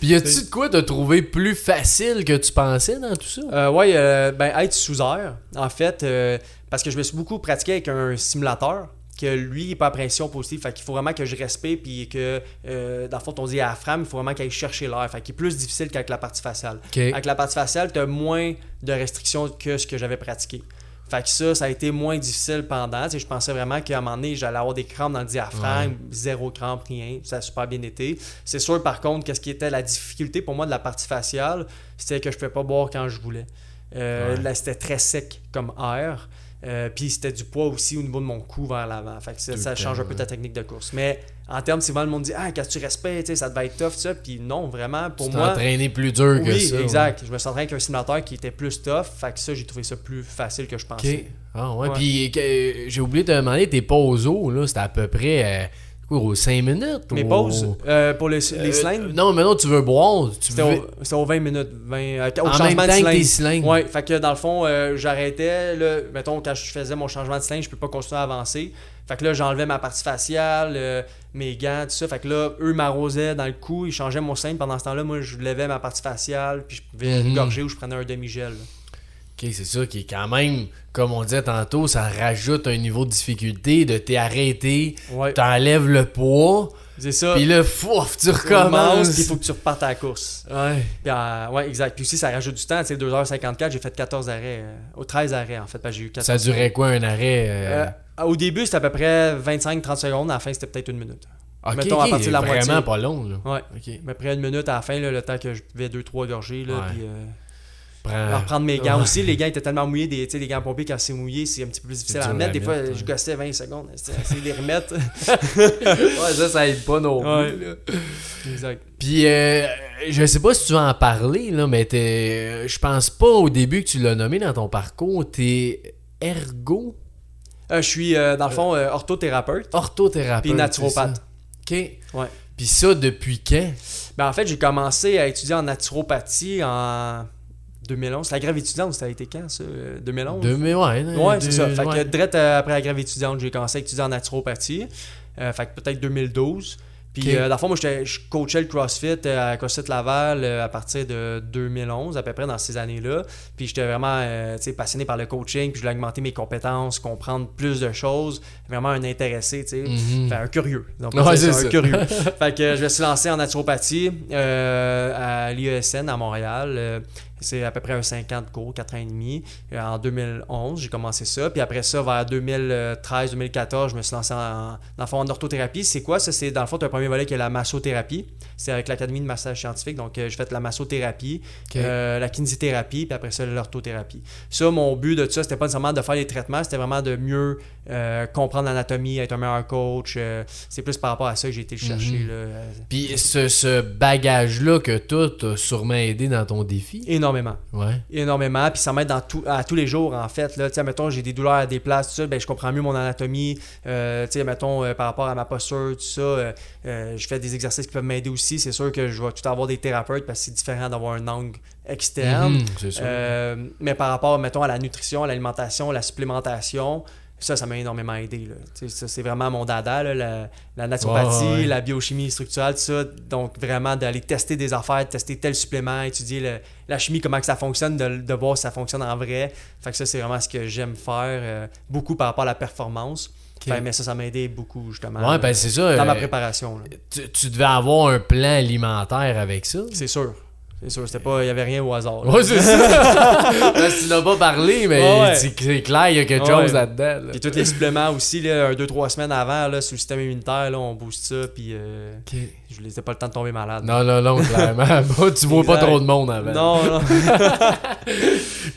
Puis y a-tu de quoi t'as trouvé plus facile que tu pensais dans tout ça? Euh, ouais, euh, ben être sous air, en fait, euh, parce que je me suis beaucoup pratiqué avec un simulateur que lui, il est pas à pression positive. Fait qu'il faut vraiment que je respire, puis que, euh, dans le fond, on dit à il faut vraiment qu'il aille chercher l'air. Fait qu'il est plus difficile qu'avec la partie faciale. Avec la partie faciale, tu as moins de restrictions que ce que j'avais pratiqué. Fait que ça, ça a été moins difficile pendant. Tu sais, je pensais vraiment qu'à un moment donné, j'allais avoir des crampes dans le diaphragme, zéro crampe, rien. Ça a super bien été. C'est sûr, par contre, qu'est-ce qui était la difficulté pour moi de la partie faciale, c'était que je ne pouvais pas boire quand je voulais. Euh, Ouais. Là, c'était très sec comme air. Euh, puis c'était du poids aussi au niveau de mon cou vers l'avant. Fait que ça, ça change un peu ta technique de course. Mais en termes, souvent le monde dit Ah, quand tu respectes, ça devait être tough, ça. Puis non, vraiment, pour tu moi. entraîné plus dur que ça. ouais. exact. Je me suis entraîné avec un simulateur qui était plus tough. Fait que ça, j'ai trouvé ça plus facile que je pensais. Ah ouais. Puis que- j'ai oublié de te demander, tes pauses là, c'était à peu près euh, aux 5 minutes? Mes ou- pauses euh, pour les, les Euh, cylindres, non, mais non, tu veux boire. Tu c'était veux... au, c'était aux 20 minutes. 20, euh, au En même changement temps de cylindres. Ouais, fait que dans le fond, euh, j'arrêtais, là, mettons, quand je faisais mon changement de cylindre, je peux pas continuer à avancer. Fait que là, j'enlevais ma partie faciale, mes gants, tout ça. Fait que là, eux m'arrosaient dans le cou, ils changeaient mon cylindre. Pendant ce temps-là, moi, je levais ma partie faciale, puis je pouvais Mhm. gorger ou je prenais un demi-gel. là. Ok, c'est ça qui est quand même, comme on disait tantôt, ça rajoute un niveau de difficulté de t'es arrêté, Ouais. t'enlèves le poids, C'est ça. puis là, fouf, tu recommences, il faut que tu repartes à la course. Ouais. Puis, euh, ouais, exact. Puis aussi, ça rajoute du temps. Tu sais, 2h54, j'ai fait 14 arrêts. euh, au 13 arrêts, en fait, parce que j'ai eu 14 Ça durait quoi un arrêt euh, Euh, au début, c'était à peu près 25-30 secondes. À la fin, c'était peut-être une minute. ok, mettons, à partir de la vraiment moitié. pas long, là. Ouais. Ok. À peu près une minute à la fin, là, le temps que je buvais 2-3 gorgées. Là, Ouais. puis, Prends- reprendre mes gants Ouais. aussi. Les gants étaient tellement mouillés. Des, tu sais, les gants pompiers, quand c'est mouillé, c'est un petit peu plus difficile à mettre. Des fois, je gossais 20 secondes. De les remettre. ouais, ça, ça aide pas non Ouais. plus. là. exact. Puis, euh, je sais pas si tu vas en parler, là, mais t'es- je pense pas au début que tu l'as nommé dans ton parcours. T'es ergo, Euh, je suis, euh, dans le fond, euh, orthothérapeute. orthothérapeute. Puis naturopathe. c'est? Ok. Ouais. Puis ça, depuis quand? Ben, en fait, j'ai commencé à étudier en naturopathie en 2011. C'est la grève étudiante, ça a été quand, ça? Euh, 2011? 2000, ouais. Ouais, c'est ça. Fait que direct euh, après la grève étudiante, j'ai commencé à étudier en naturopathie. Euh, fait que peut-être 2012. Puis, Ok. euh, dans le fond, moi, je coachais le CrossFit euh, à CrossFit Laval euh, à partir de 2011, à peu près dans ces années-là. Puis, j'étais vraiment euh, passionné par le coaching, puis je voulais augmenter mes compétences, comprendre plus de choses. Vraiment un intéressé, tu sais. Mhm. Un curieux. Donc, Ouais, c'est un ça. curieux. fait que euh, je me suis lancé en naturopathie euh, à l'IESN à Montréal. C'est à peu près un 50 cours, 4 ans et demi. Euh, En 2011, j'ai commencé ça. Puis après ça, vers 2013-2014, je me suis lancé en, dans le fond, en orthothérapie. C'est quoi ça? C'est dans le fond, tu as un premier volet qui est la massothérapie. C'est avec l'Académie de massage scientifique. Donc, euh, j'ai fait la massothérapie, euh, la kinésithérapie, puis après ça, l'orthothérapie. Ça, mon but de tout ça, c'était pas nécessairement de faire les traitements, c'était vraiment de mieux euh, comprendre l'anatomie, être un meilleur coach. euh, c'est plus par rapport à ça que j'ai été chercher. Mhm. là, Puis ce, ce bagage-là que toi, t'as sûrement aidé dans ton défi. Énormément. Ouais. énormément puis ça m'aide dans tout, à tous les jours en fait là mettons j'ai des douleurs à des places tout ça ben je comprends mieux mon anatomie euh, mettons euh, par rapport à ma posture tout ça euh, euh, je fais des exercices qui peuvent m'aider aussi c'est sûr que je vais tout avoir des thérapeutes parce que c'est différent d'avoir un angle externe Mhm, mais par rapport mettons à la nutrition à l'alimentation la supplémentation ça, ça m'a énormément aidé. C'est vraiment mon dada, là, la, la naturopathie, ouais. la biochimie structurelle, tout ça. Donc, vraiment, d'aller tester des affaires, tester tel supplément, étudier le- la chimie, comment que ça fonctionne, de, de voir si ça fonctionne en vrai. Fait que ça, c'est vraiment ce que j'aime faire, euh, beaucoup par rapport à la performance. Fait, mais ça, ça m'a aidé beaucoup, justement. Ouais, là, ben c'est ça. dans ma euh, préparation. tu devais avoir un plan alimentaire avec ça? C'est sûr. C'est sûr. C'était pas, il n'y avait rien au hasard. là. Ouais, c'est ça. Que tu n'as pas parlé, mais Ouais, c'est c'est clair, il y a quelque Ouais. chose là-dedans. là. Puis tous les suppléments aussi, là, un, deux, trois semaines avant, là, sur le système immunitaire, là, on booste ça, puis euh, Ok. je laissais pas le temps de tomber malade. Non, non, non, clairement. Bon, tu vois pas trop de monde avant. Non, non.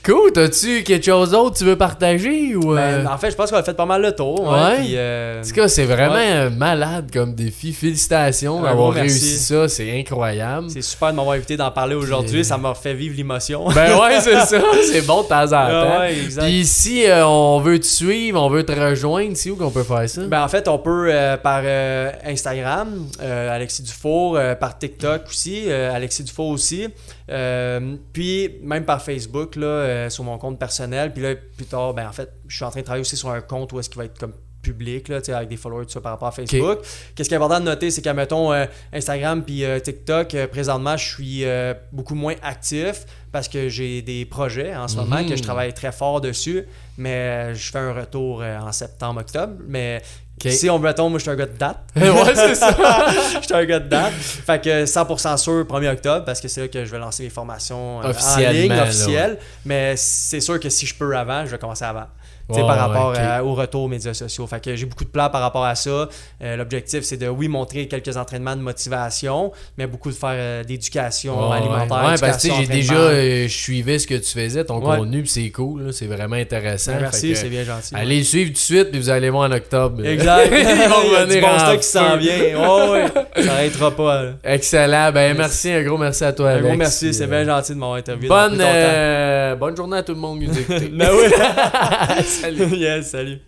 Cool, t'as-tu quelque chose d'autre que tu veux partager ou. euh, Ben, en fait, je pense qu'on a fait pas mal le tour. Ouais. Ouais. Puis, euh, En tout cas, c'est vraiment Ouais. euh, malade comme défi. Félicitations d'avoir réussi ça. C'est incroyable. c'est super de m'avoir invité d'en parler aujourd'hui. Puis- Ça m'a fait vivre l'émotion. Ben ouais, c'est ça. C'est bon de temps en temps. Ah ouais, exact. Puis si euh, on veut te suivre, on veut te rejoindre, c'est où qu'on peut faire ça? Ben, en fait, on peut euh, par euh, Instagram, euh, Alexis Dufour, euh, par TikTok aussi, euh, Alexis Dufour aussi. Euh, puis même par Facebook, là, euh, sur mon compte personnel. Puis là, plus tard, ben, en fait, je suis en train de travailler aussi sur un compte où est-ce qu'il va être comme public, là, avec des followers, tout ça par rapport à Facebook. Qu'est-ce qui est important de noter, c'est qu'à, mettons, euh, Instagram puis euh, TikTok, euh, présentement, je suis beaucoup moins actif parce que j'ai des projets en ce moment que je travaille très fort dessus, mais je fais un retour en septembre, octobre. Mais si on me retombe, moi, je suis un gars de date. ouais, c'est ça. Je suis un gars de date. Fait que 100% sûr 1er octobre parce que c'est là que je vais lancer mes formations en ligne, là, officielles. Mais c'est sûr que si je peux avant, je vais commencer avant. Par rapport à- au retour aux médias sociaux. Fait que j'ai beaucoup de plans par rapport à ça. Euh, L'objectif, c'est de, oui, montrer quelques entraînements de motivation, mais beaucoup de faire euh, d'éducation alimentaire. Ouais, parce que j'ai déjà euh, je suivais ce que tu faisais, ton Ouais. contenu, c'est cool, c'est vraiment intéressant. Ben, merci, c'est bien gentil. Allez le suivre tout de suite, puis vous allez voir en octobre. Exact. Ils vont Il y a du revenir bon en stock qui s'en vient. Ouais, ouais. Ça arrêtera pas. là. Excellent. Ben merci, un gros merci à toi, Un Alex. gros merci, c'est Euh, bien gentil de m'avoir interviewé. Bonne, euh, bonne journée à tout le monde qui nous écoute. Ben oui. Salut. yes, salut.